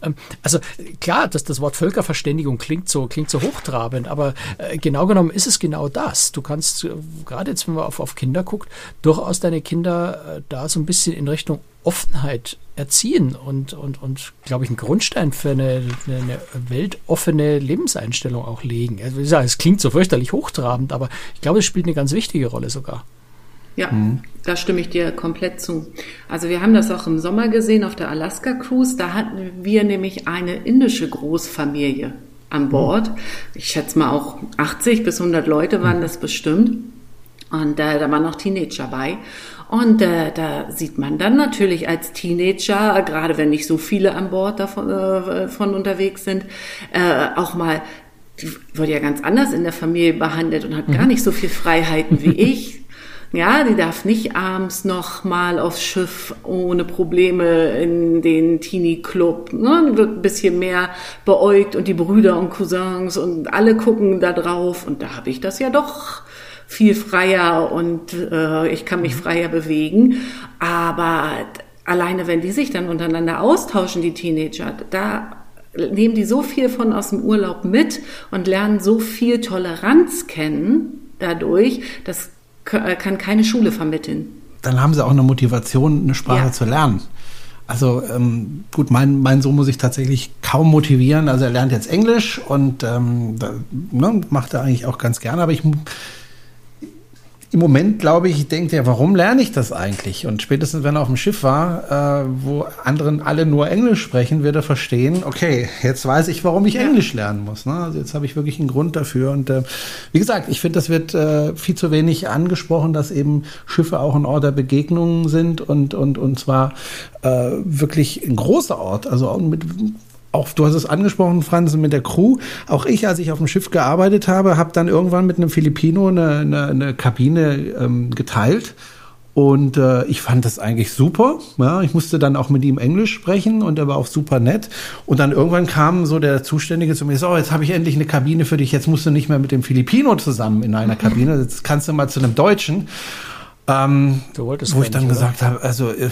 Ähm, also klar, dass das Wort Völkerverständigung klingt so, klingt so hochtrabend, aber äh, genau genommen ist es genau das. Du kannst, äh, gerade jetzt, wenn man auf, auf Kinder guckt, durchaus deine Kinder äh, da so ein bisschen in Richtung Offenheit erziehen und, und, und glaube ich, einen Grundstein für eine, eine weltoffene Lebenseinstellung auch legen. Also, es klingt so fürchterlich hochtrabend, aber ich glaube, es spielt eine ganz wichtige Rolle sogar. Ja, mhm. da stimme ich dir komplett zu. Also wir haben das auch im Sommer gesehen auf der Alaska Cruise. Da hatten wir nämlich eine indische Großfamilie an Bord. Ich schätze mal auch 80 bis 100 Leute waren mhm. das bestimmt. Und äh, da waren noch Teenager bei. Und äh, da sieht man dann natürlich als Teenager, gerade wenn nicht so viele an Bord davon äh, von unterwegs sind, äh, auch mal die wird ja ganz anders in der Familie behandelt und hat mhm. gar nicht so viel Freiheiten wie ich. Ja, die darf nicht abends noch mal aufs Schiff ohne Probleme in den Teenie-Club. Ne? Die wird ein bisschen mehr beäugt und die Brüder und Cousins und alle gucken da drauf. Und da habe ich das ja doch viel freier und äh, ich kann mich mhm. freier bewegen. Aber alleine, wenn die sich dann untereinander austauschen, die Teenager, da nehmen die so viel von aus dem Urlaub mit und lernen so viel Toleranz kennen dadurch, dass kann keine Schule vermitteln. Dann haben sie auch eine Motivation, eine Sprache ja. zu lernen. Also ähm, gut, mein, mein Sohn muss ich tatsächlich kaum motivieren. Also er lernt jetzt Englisch und ähm, da, ne, macht er eigentlich auch ganz gerne. Aber ich im Moment glaube ich, ich denke ja, warum lerne ich das eigentlich? Und spätestens, wenn er auf dem Schiff war, äh, wo anderen alle nur Englisch sprechen, wird er verstehen, okay, jetzt weiß ich, warum ich ja. Englisch lernen muss. Ne? Also jetzt habe ich wirklich einen Grund dafür. Und äh, wie gesagt, ich finde, das wird äh, viel zu wenig angesprochen, dass eben Schiffe auch ein Ort der Begegnungen sind und, und, und zwar äh, wirklich ein großer Ort, also auch mit auch du hast es angesprochen, Franz, mit der Crew. Auch ich, als ich auf dem Schiff gearbeitet habe, habe dann irgendwann mit einem Filipino eine, eine, eine Kabine ähm, geteilt. Und äh, ich fand das eigentlich super. Ja, ich musste dann auch mit ihm Englisch sprechen und er war auch super nett. Und dann irgendwann kam so der Zuständige zu mir, so, jetzt habe ich endlich eine Kabine für dich. Jetzt musst du nicht mehr mit dem Filipino zusammen in einer Kabine. Jetzt kannst du mal zu einem Deutschen. Ähm, wo ich dann nicht, gesagt habe, also äh,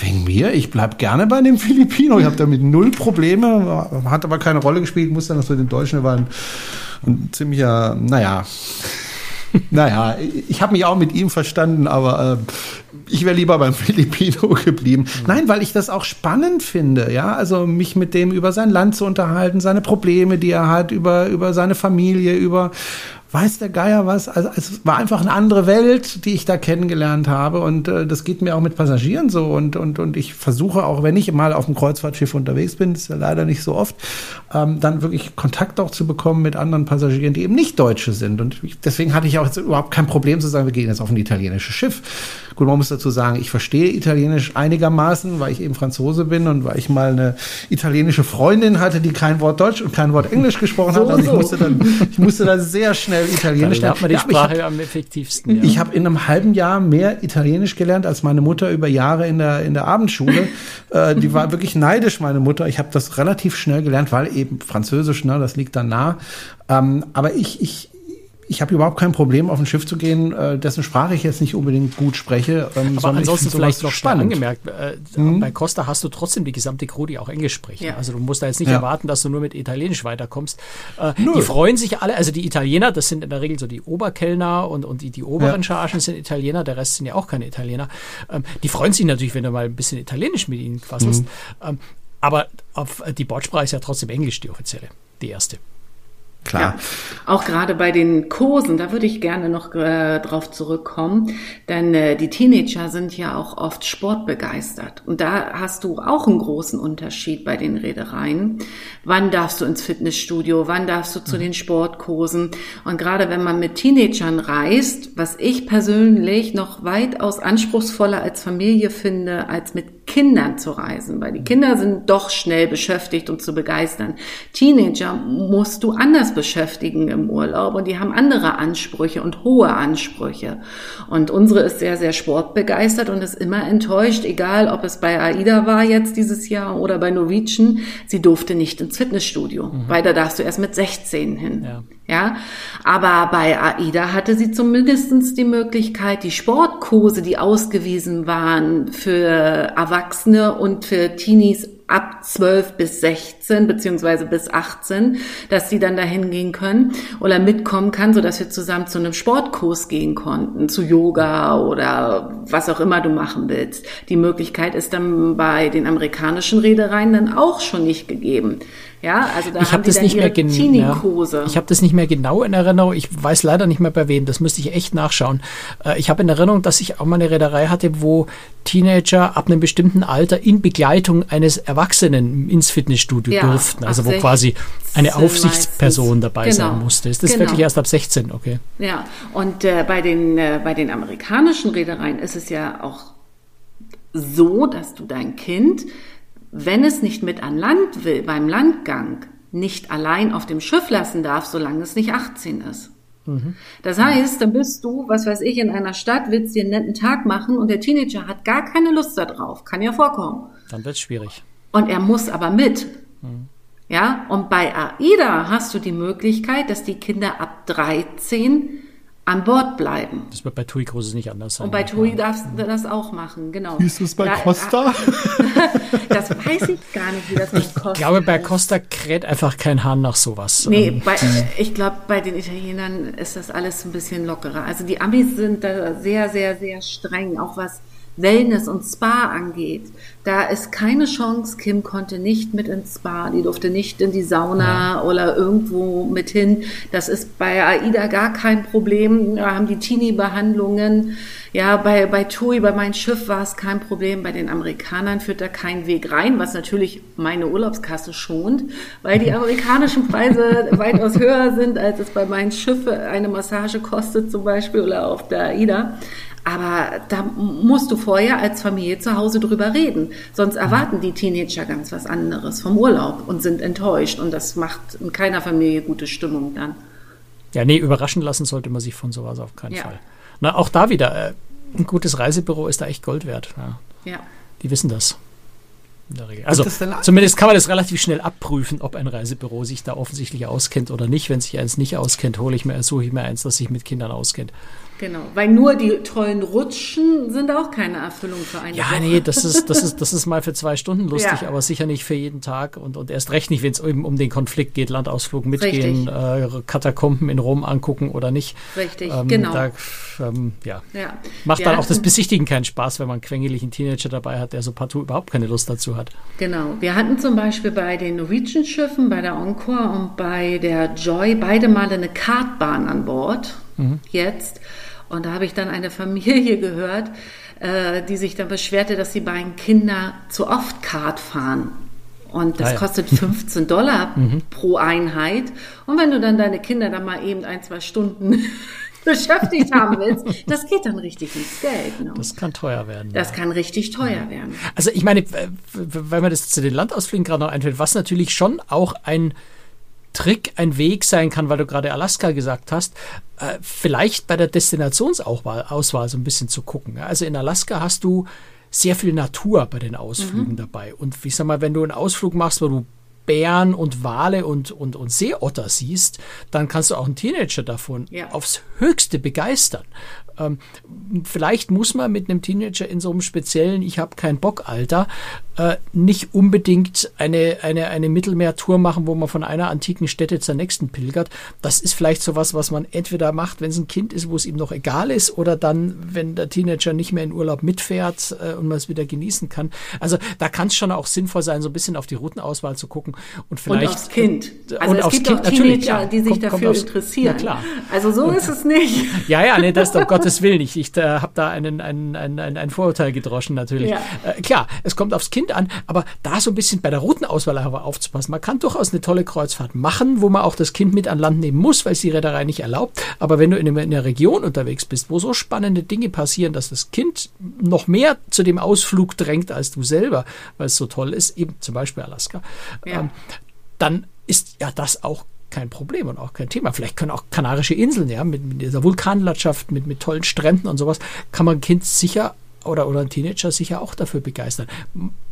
wegen mir, ich bleib gerne bei dem Filipino. Ich habe damit null Probleme, hat aber keine Rolle gespielt, muss dann für den Deutschen, war ein, ein ziemlicher, naja, naja, ich habe mich auch mit ihm verstanden, aber äh, ich wäre lieber beim Filipino geblieben. Mhm. Nein, weil ich das auch spannend finde, ja, also mich mit dem über sein Land zu unterhalten, seine Probleme, die er hat, über, über seine Familie, über weiß der Geier was. Also es war einfach eine andere Welt, die ich da kennengelernt habe. Und äh, das geht mir auch mit Passagieren so. Und, und, und ich versuche auch, wenn ich mal auf dem Kreuzfahrtschiff unterwegs bin, ist ja leider nicht so oft, ähm, dann wirklich Kontakt auch zu bekommen mit anderen Passagieren, die eben nicht Deutsche sind. Und deswegen hatte ich auch jetzt überhaupt kein Problem zu sagen, wir gehen jetzt auf ein italienisches Schiff. Gut, man muss dazu sagen, ich verstehe Italienisch einigermaßen, weil ich eben Franzose bin und weil ich mal eine italienische Freundin hatte, die kein Wort Deutsch und kein Wort Englisch gesprochen so, hat. Also ich musste dann, ich musste dann sehr schnell Italienisch lernen. man die Sprache am effektivsten. Ja. Ich habe in einem halben Jahr mehr Italienisch gelernt als meine Mutter über Jahre in der in der Abendschule. äh, die war wirklich neidisch, meine Mutter. Ich habe das relativ schnell gelernt, weil eben Französisch, ne, das liegt dann nah. Ähm, aber ich, ich, ich habe überhaupt kein Problem, auf ein Schiff zu gehen, äh, dessen Sprache ich jetzt nicht unbedingt gut spreche. Ähm, Aber ansonsten vielleicht noch spannend angemerkt, äh, mhm. bei Costa hast du trotzdem die gesamte Crew, die auch Englisch spricht. Ja. Also du musst da jetzt nicht ja. erwarten, dass du nur mit Italienisch weiterkommst. Äh, die freuen sich alle, also die Italiener, das sind in der Regel so die Oberkellner und, und die, die oberen ja. Chargen sind Italiener, der Rest sind ja auch keine Italiener. Ähm, die freuen sich natürlich, wenn du mal ein bisschen Italienisch mit ihnen quasselst. Mhm. Ähm, aber auf, die Bordsprache ist ja trotzdem Englisch, die offizielle, die erste. Klar. Ja, auch gerade bei den Kursen, da würde ich gerne noch äh, drauf zurückkommen, denn äh, die Teenager sind ja auch oft sportbegeistert und da hast du auch einen großen Unterschied bei den Reedereien. Wann darfst du ins Fitnessstudio, wann darfst du zu mhm. den Sportkursen und gerade wenn man mit Teenagern reist, was ich persönlich noch weitaus anspruchsvoller als Familie finde, als mit Kindern zu reisen, weil die Kinder sind doch schnell beschäftigt und zu begeistern. Teenager musst du anders beschäftigen im Urlaub und die haben andere Ansprüche und hohe Ansprüche. Und unsere ist sehr, sehr sportbegeistert und ist immer enttäuscht, egal ob es bei AIDA war jetzt dieses Jahr oder bei Norwegian. Sie durfte nicht ins Fitnessstudio, mhm. weil da darfst du erst mit 16 hin. Ja. Ja, aber bei AIDA hatte sie zumindestens die Möglichkeit, die Sportkurse, die ausgewiesen waren für Erwachsene und für Teenies ab 12 bis 16 beziehungsweise bis 18, dass sie dann dahin gehen können oder mitkommen kann, so dass wir zusammen zu einem Sportkurs gehen konnten, zu Yoga oder was auch immer du machen willst. Die Möglichkeit ist dann bei den amerikanischen Reedereien dann auch schon nicht gegeben. Ja, also da ich haben hab die das nicht mehr gen- Teenie-Kose. Ja, ich habe das nicht mehr genau in Erinnerung. Ich weiß leider nicht mehr bei wem. Das müsste ich echt nachschauen. Äh, ich habe in Erinnerung, dass ich auch mal eine Reederei hatte, wo Teenager ab einem bestimmten Alter in Begleitung eines Erwachsenen ins Fitnessstudio Ja, durften. Also wo quasi eine 16 Aufsichtsperson meistens. dabei sein Genau. musste. Ist das Genau. wirklich erst ab 16? Okay. Ja, und äh, bei, den, äh, bei den amerikanischen Reedereien ist es ja auch so, dass du dein Kind, wenn es nicht mit an Land will, beim Landgang, nicht allein auf dem Schiff lassen darf, solange es nicht 18 ist. Das heißt, dann bist du, was weiß ich, in einer Stadt, willst dir einen netten Tag machen und der Teenager hat gar keine Lust darauf. Kann ja vorkommen. Dann wird es schwierig. Und er muss aber mit. Ja, und bei AIDA hast du die Möglichkeit, dass die Kinder ab 13 an Bord bleiben. Das wird bei TUI Cruises nicht anders sein. Und bei TUI darfst du das auch machen, genau. Wie ist es bei Da- Costa? Das weiß ich gar nicht, wie das mit Costa Ich glaube, bei. Costa kräht einfach kein Hahn nach sowas. Nee, Ähm, bei, ich glaube, bei den Italienern ist das alles ein bisschen lockerer. Also die Amis sind da sehr, sehr, sehr streng, auch was Wellness und Spa angeht. Da ist keine Chance. Kim konnte nicht mit ins Spa, die durfte nicht in die Sauna oder irgendwo mit hin. Das ist bei AIDA gar kein Problem. Da haben die Teenie-Behandlungen. Ja, bei, bei TUI, bei meinem Schiff war es kein Problem. Bei den Amerikanern führt da kein Weg rein, was natürlich meine Urlaubskasse schont, weil die amerikanischen Preise weitaus höher sind, als es bei meinen Schiff eine Massage kostet zum Beispiel oder auf der AIDA. Aber da musst du vorher als Familie zu Hause drüber reden. Sonst erwarten die Teenager ganz was anderes vom Urlaub und sind enttäuscht. Und das macht in keiner Familie gute Stimmung dann. Ja, nee, überraschen lassen sollte man sich von sowas auf keinen Ja. Fall. Na, auch da wieder, äh, ein gutes Reisebüro ist da echt Gold wert. Ja. Ja. Die wissen das. In der Regel. Also zumindest kann man das relativ schnell abprüfen, ob ein Reisebüro sich da offensichtlich auskennt oder nicht. Wenn sich eins nicht auskennt, hole ich mir, suche ich mir eins, das sich mit Kindern auskennt. Genau, weil nur die tollen Rutschen sind auch keine Erfüllung für eine Ja, Woche. nee, das ist, das ist, das ist mal für zwei Stunden lustig, Ja. aber sicher nicht für jeden Tag und, und erst recht nicht, wenn es eben um den Konflikt geht, Landausflug mitgehen, äh, Katakomben in Rom angucken oder nicht. Richtig, Ähm, genau. Da, ähm, ja. Ja. Macht Wir dann auch das Besichtigen keinen Spaß, wenn man einen quengeligen Teenager dabei hat, der so partout überhaupt keine Lust dazu hat. Genau. Wir hatten zum Beispiel bei den Norwegian-Schiffen, bei der Encore und bei der Joy beide Male eine Kartbahn an Bord. Jetzt. Und da habe ich dann eine Familie gehört, äh, die sich dann beschwerte, dass die beiden Kinder zu oft Kart fahren. Und das Ah ja. kostet 15 Dollar pro Einheit. Und wenn du dann deine Kinder dann mal eben ein, zwei Stunden beschäftigt haben willst, das geht dann richtig ins Geld. Ne? Das kann teuer werden. Das kann richtig teuer werden. Also ich meine, weil mir das zu den Landausflügen gerade noch einfällt, was natürlich schon auch ein Trick, ein Weg sein kann, weil du gerade Alaska gesagt hast, äh, vielleicht bei der Destinationsauswahl Auswahl so ein bisschen zu gucken. Also in Alaska hast du sehr viel Natur bei den Ausflügen dabei. Und ich sag mal, wenn du einen Ausflug machst, wo du Bären und Wale und, und, und Seeotter siehst, dann kannst du auch einen Teenager davon Ja. aufs Höchste begeistern. Ähm, vielleicht muss man mit einem Teenager in so einem speziellen Ich habe keinen Bock Alter äh, nicht unbedingt eine, eine, eine Mittelmeertour machen, wo man von einer antiken Stätte zur nächsten pilgert. Das ist vielleicht sowas, was man entweder macht, wenn es ein Kind ist, wo es ihm noch egal ist, oder dann, wenn der Teenager nicht mehr in Urlaub mitfährt äh, und man es wieder genießen kann. Also da kann es schon auch sinnvoll sein, so ein bisschen auf die Routenauswahl zu gucken und vielleicht und aufs Kind. Also und es aufs gibt Kind, auch Teenager, ja. die sich Kommt- kommt dafür aufs- interessieren. Klar. Also so ist es nicht. Ja, ja, nee, das um Gottes Willen nicht. Ich äh, habe da einen, einen, einen, einen, ein Vorurteil gedroschen natürlich. Ja. Äh, klar, es kommt aufs Kind an, aber da so ein bisschen bei der Routenauswahl aber aufzupassen. Man kann durchaus eine tolle Kreuzfahrt machen, wo man auch das Kind mit an Land nehmen muss, weil es die Reederei nicht erlaubt. Aber wenn du in einer Region unterwegs bist, wo so spannende Dinge passieren, dass das Kind noch mehr zu dem Ausflug drängt als du selber, weil es so toll ist, eben zum Beispiel Alaska, Ja. ähm, dann ist ja das auch kein Problem und auch kein Thema. Vielleicht können auch Kanarische Inseln, ja, mit, mit dieser Vulkanlandschaft, mit, mit tollen Stränden und sowas, kann man ein Kind sicher oder, oder ein Teenager sicher auch dafür begeistern.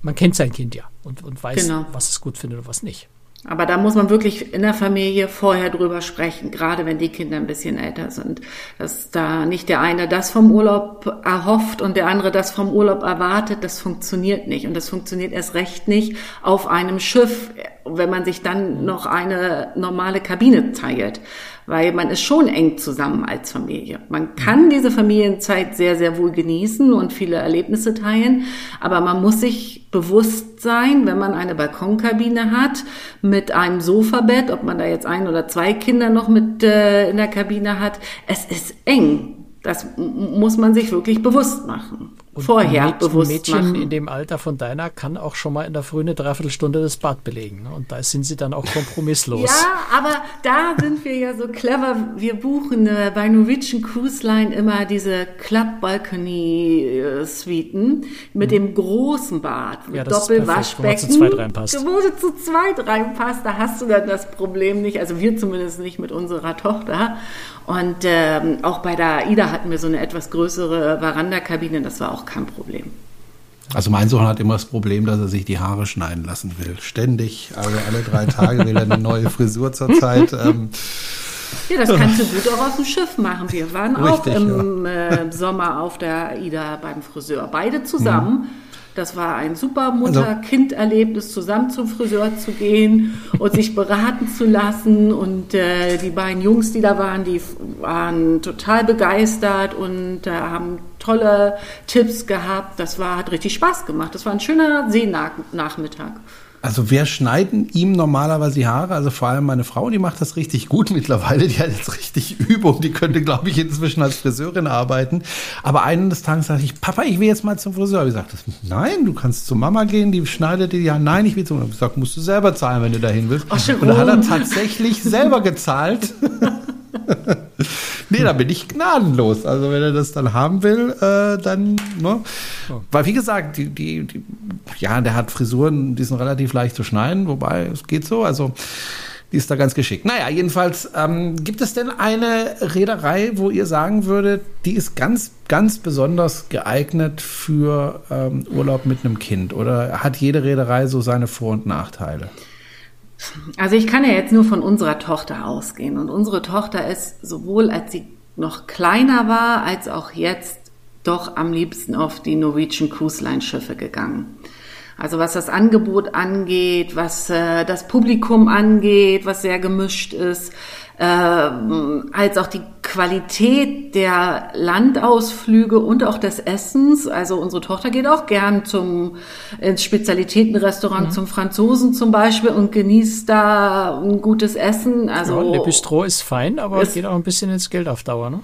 Man kennt sein Kind ja und, und weiß, Genau. was es gut findet und was nicht. Aber da muss man wirklich in der Familie vorher drüber sprechen, gerade wenn die Kinder ein bisschen älter sind. Dass da nicht der eine das vom Urlaub erhofft und der andere das vom Urlaub erwartet, das funktioniert nicht. Und das funktioniert erst recht nicht auf einem Schiff, wenn man sich dann noch eine normale Kabine teilt. Weil man ist schon eng zusammen als Familie. Man kann diese Familienzeit sehr, sehr wohl genießen und viele Erlebnisse teilen, aber man muss sich bewusst sein, wenn man eine Balkonkabine hat mit einem Sofabett, ob man da jetzt ein oder zwei Kinder noch mit äh, in der Kabine hat, es ist eng. Das muss man sich wirklich bewusst machen. Und vorher Mädchen, bewusst Mädchen machen. in dem Alter von deiner kann auch schon mal in der Früh eine Dreiviertelstunde das Bad belegen. Ne? Und da sind sie dann auch kompromisslos. Ja, aber da sind wir ja so clever. Wir buchen äh, bei Norwegian Cruise Line immer diese Club Balcony äh, Suiten mit dem großen Bad, mit Ja, perfekt, wo man Doppelwaschbecken. zu zweit reinpasst. Wo du zu zweit reinpasst, da hast du dann das Problem nicht. Also wir zumindest nicht mit unserer Tochter. Und ähm, auch bei der AIDA hatten wir so eine etwas größere Verandakabine. Das war auch kein Problem. Also mein Sohn hat immer das Problem, dass er sich die Haare schneiden lassen will. Ständig, also alle drei Tage will er eine neue Frisur zurzeit. Ähm, Ja, das kannst du gut auch auf dem Schiff machen. Wir waren auch Richtig, im äh, Sommer auf der AIDA beim Friseur. Beide zusammen. Das war ein super Mutter-Kind-Erlebnis, zusammen zum Friseur zu gehen und sich beraten zu lassen. Und äh, die beiden Jungs, die da waren, die waren total begeistert und äh, haben tolle Tipps gehabt. Das war, hat richtig Spaß gemacht. Das war ein schöner Seenachmittag. Also wir schneiden ihm normalerweise die Haare, also vor allem meine Frau, die macht das richtig gut mittlerweile, die hat jetzt richtig Übung, die könnte, glaube ich, inzwischen als Friseurin arbeiten. Aber eines Tages sagte ich, Papa, ich will jetzt mal zum Friseur. Ich sagte, nein, du kannst zu Mama gehen, die schneidet dir die Haare. Nein, ich will zu. Ich gesagt, musst du selber zahlen, wenn du dahin willst. Ach, schön. Und da hat er tatsächlich selber gezahlt. nee, da bin ich gnadenlos. Also wenn er das dann haben will, äh, dann, ne? Weil wie gesagt, die, die, die, ja, der hat Frisuren, die sind relativ leicht zu schneiden, wobei es geht so. Also die ist da ganz geschickt. Naja, jedenfalls, ähm, gibt es denn eine Reederei, wo ihr sagen würdet, die ist ganz, ganz besonders geeignet für ähm, Urlaub mit einem Kind? Oder hat jede Reederei so seine Vor- und Nachteile? Also ich kann ja jetzt nur von unserer Tochter ausgehen. Und unsere Tochter ist sowohl als sie noch kleiner war, als auch jetzt doch am liebsten auf die Norwegian Cruise Line Schiffe gegangen. Also was das Angebot angeht, was äh, das Publikum angeht, was sehr gemischt ist, äh, als auch die Qualität der Landausflüge und auch des Essens. Also unsere Tochter geht auch gern zum ins Spezialitätenrestaurant zum Franzosen zum Beispiel und genießt da ein gutes Essen. Also Ja, Le Bistro ist fein, aber Es- geht auch ein bisschen ins Geld auf Dauer. Ne?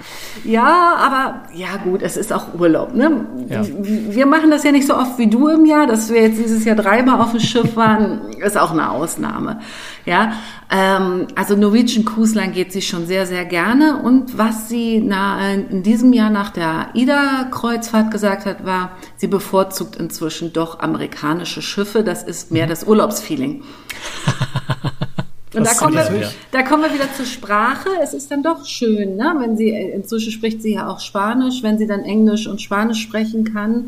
Ja, aber ja gut, es ist auch Urlaub. Ne? Ja. Wir machen das ja nicht so oft wie du im Jahr, dass wir jetzt dieses Jahr dreimal auf dem Schiff waren, ist auch eine Ausnahme. Ja, ähm, also Norwegian Cruise Line geht sie schon sehr, sehr gerne. Und was sie na, in diesem Jahr nach der Ida-Kreuzfahrt gesagt hat, war, sie bevorzugt inzwischen doch amerikanische Schiffe. Das ist mehr das Urlaubsfeeling. Und da kommen, wir, da kommen wir wieder zur Sprache. Es ist dann doch schön, ne? wenn sie, inzwischen spricht sie ja auch Spanisch, wenn sie dann Englisch und Spanisch sprechen kann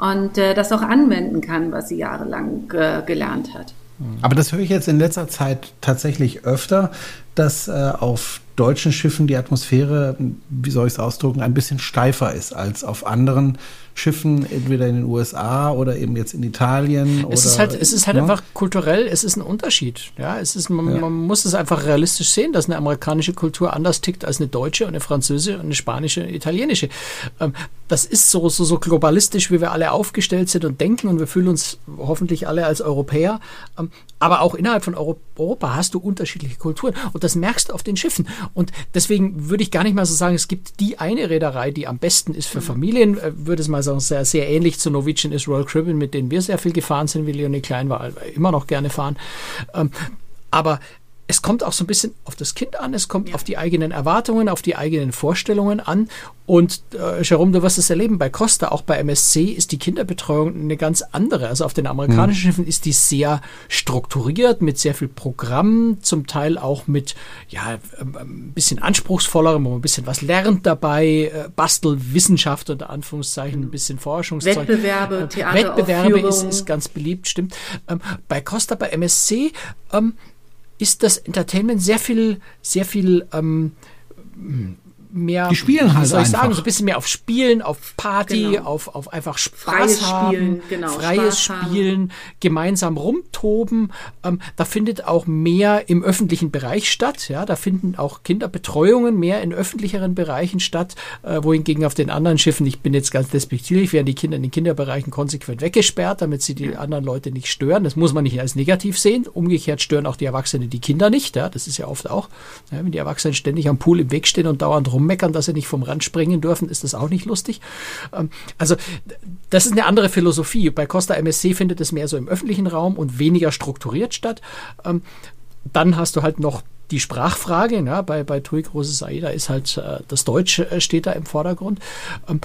und äh, das auch anwenden kann, was sie jahrelang äh, gelernt hat. Aber das höre ich jetzt in letzter Zeit tatsächlich öfter, dass äh, auf deutschen Schiffen die Atmosphäre, wie soll ich es ausdrücken, ein bisschen steifer ist als auf anderen Schiffen, entweder in den USA oder eben jetzt in Italien. Es ist halt, es ist halt ne? einfach kulturell, es ist ein Unterschied. Ja, es ist, man, Ja. man muss es einfach realistisch sehen, dass eine amerikanische Kultur anders tickt als eine deutsche und eine französische und eine spanische, eine italienische. Ähm, das ist so, so, so globalistisch, wie wir alle aufgestellt sind und denken und wir fühlen uns hoffentlich alle als Europäer. Ähm, aber auch innerhalb von Euro Europa hast du unterschiedliche Kulturen und das merkst du auf den Schiffen. Und deswegen würde ich gar nicht mal so sagen, es gibt die eine Reederei, die am besten ist für Familien, äh, würde es mal sagen, sehr, sehr ähnlich zu Norwegian ist Royal Caribbean, mit denen wir sehr viel gefahren sind, wie Leonie Klein war, immer noch gerne fahren. Ähm, aber es kommt auch so ein bisschen auf das Kind an, es kommt auf die eigenen Erwartungen, auf die eigenen Vorstellungen an. Und äh, Jerome, du wirst es erleben, bei Costa, auch bei MSC, ist die Kinderbetreuung eine ganz andere. Also auf den amerikanischen Schiffen ist die sehr strukturiert, mit sehr viel Programm, zum Teil auch mit ja, ähm, ein bisschen anspruchsvollerem, wo man ein bisschen was lernt dabei, äh, Bastelwissenschaft unter Anführungszeichen, ein bisschen Forschungszeug. Wettbewerbe, Äh, Theateraufführungen. Wettbewerbe ist, ist ganz beliebt, stimmt. Ähm, bei Costa, bei MSC, ähm, ist das Entertainment sehr viel, sehr viel ähm, mehr, die spielen halt wie soll ich einfach. sagen, so ein bisschen mehr auf Spielen, auf Party, Genau. auf, auf einfach Spaß Freies haben, Spielen, genau, freies Spaß haben. Spielen, gemeinsam rumtoben. Ähm, da findet auch mehr im öffentlichen Bereich statt. Ja, da finden auch Kinderbetreuungen mehr in öffentlicheren Bereichen statt, äh, wohingegen auf den anderen Schiffen, ich bin jetzt ganz despektierlich, werden die Kinder in den Kinderbereichen konsequent weggesperrt, damit sie die anderen Leute nicht stören. Das muss man nicht als negativ sehen. Umgekehrt stören auch die Erwachsenen die Kinder nicht. Ja, das ist ja oft auch, ja, wenn die Erwachsenen ständig am Pool im Weg stehen und dauernd rummeckern, dass sie nicht vom Rand springen dürfen, ist das auch nicht lustig. Ähm, also das ist eine andere Philosophie. Bei Costa MSC findet es mehr so im öffentlichen Raum und weniger strukturiert statt. Ähm, dann hast du halt noch die Sprachfrage. Ja, bei, bei TUI Großes AIDA ist halt äh, das Deutsche äh, steht da im Vordergrund. Ähm,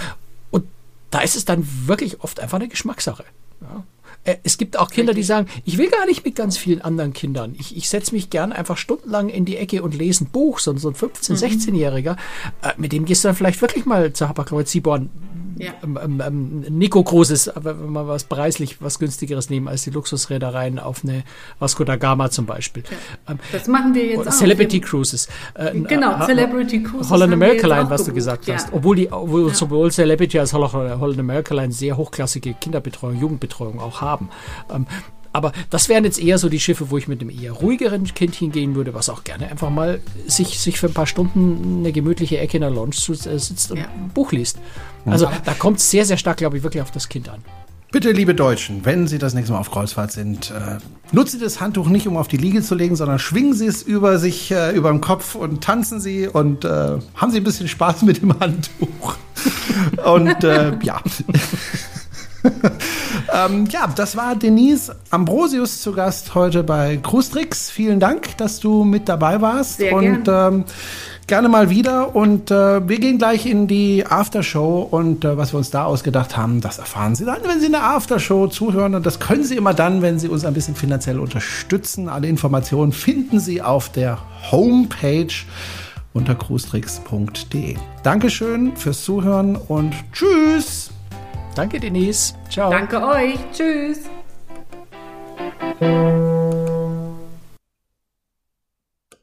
und da ist es dann wirklich oft einfach eine Geschmackssache. Ja. Äh, Es gibt auch Kinder, die sagen, ich will gar nicht mit ganz vielen anderen Kindern. Ich, ich setze mich gern einfach stundenlang in die Ecke und lese ein Buch. So, so ein 15-, 16-Jähriger, äh, mit dem gehst du dann vielleicht wirklich mal zu Hapag-Lloyd-Seaborn Ja. ähm, ähm, ähm, Nico Großes, aber wenn man was preislich was günstigeres nehmen als die Luxusreedereien auf eine Vasco da Gama zum Beispiel. Ähm, Das machen wir jetzt auch. Celebrity Wir- Cruises. Äh, Genau, äh, Celebrity Cruises Holland America Line, auch was du gesagt ja. hast. Obwohl die, obwohl sowohl Celebrity als auch Holland America Line sehr hochklassige Kinderbetreuung, Jugendbetreuung auch haben. Ähm, aber das wären jetzt eher so die Schiffe, wo ich mit einem eher ruhigeren Kind hingehen würde, was auch gerne einfach mal sich, sich für ein paar Stunden eine gemütliche Ecke in der Lounge äh, sitzt und Ja. ein Buch liest. Also da kommt es sehr, sehr stark, glaube ich, wirklich auf das Kind an. Bitte, liebe Deutschen, wenn Sie das nächste Mal auf Kreuzfahrt sind, äh, nutzen Sie das Handtuch nicht, um auf die Liege zu legen, sondern schwingen Sie es über sich, äh, über den Kopf und tanzen Sie und äh, haben Sie ein bisschen Spaß mit dem Handtuch. und äh, ja. ähm, ja, das war Denise Ambrosius zu Gast heute bei Cruistrix. Vielen Dank, dass du mit dabei warst. Sehr und ähm, gerne mal wieder. Und äh, wir gehen gleich in die Aftershow. Und äh, was wir uns da ausgedacht haben, das erfahren Sie dann, wenn Sie in der Aftershow zuhören. Und das können Sie immer dann, wenn Sie uns ein bisschen finanziell unterstützen. Alle Informationen finden Sie auf der Homepage unter cruistrix.de. Dankeschön fürs Zuhören und tschüss. Danke, Denise. Ciao. Danke euch. Tschüss.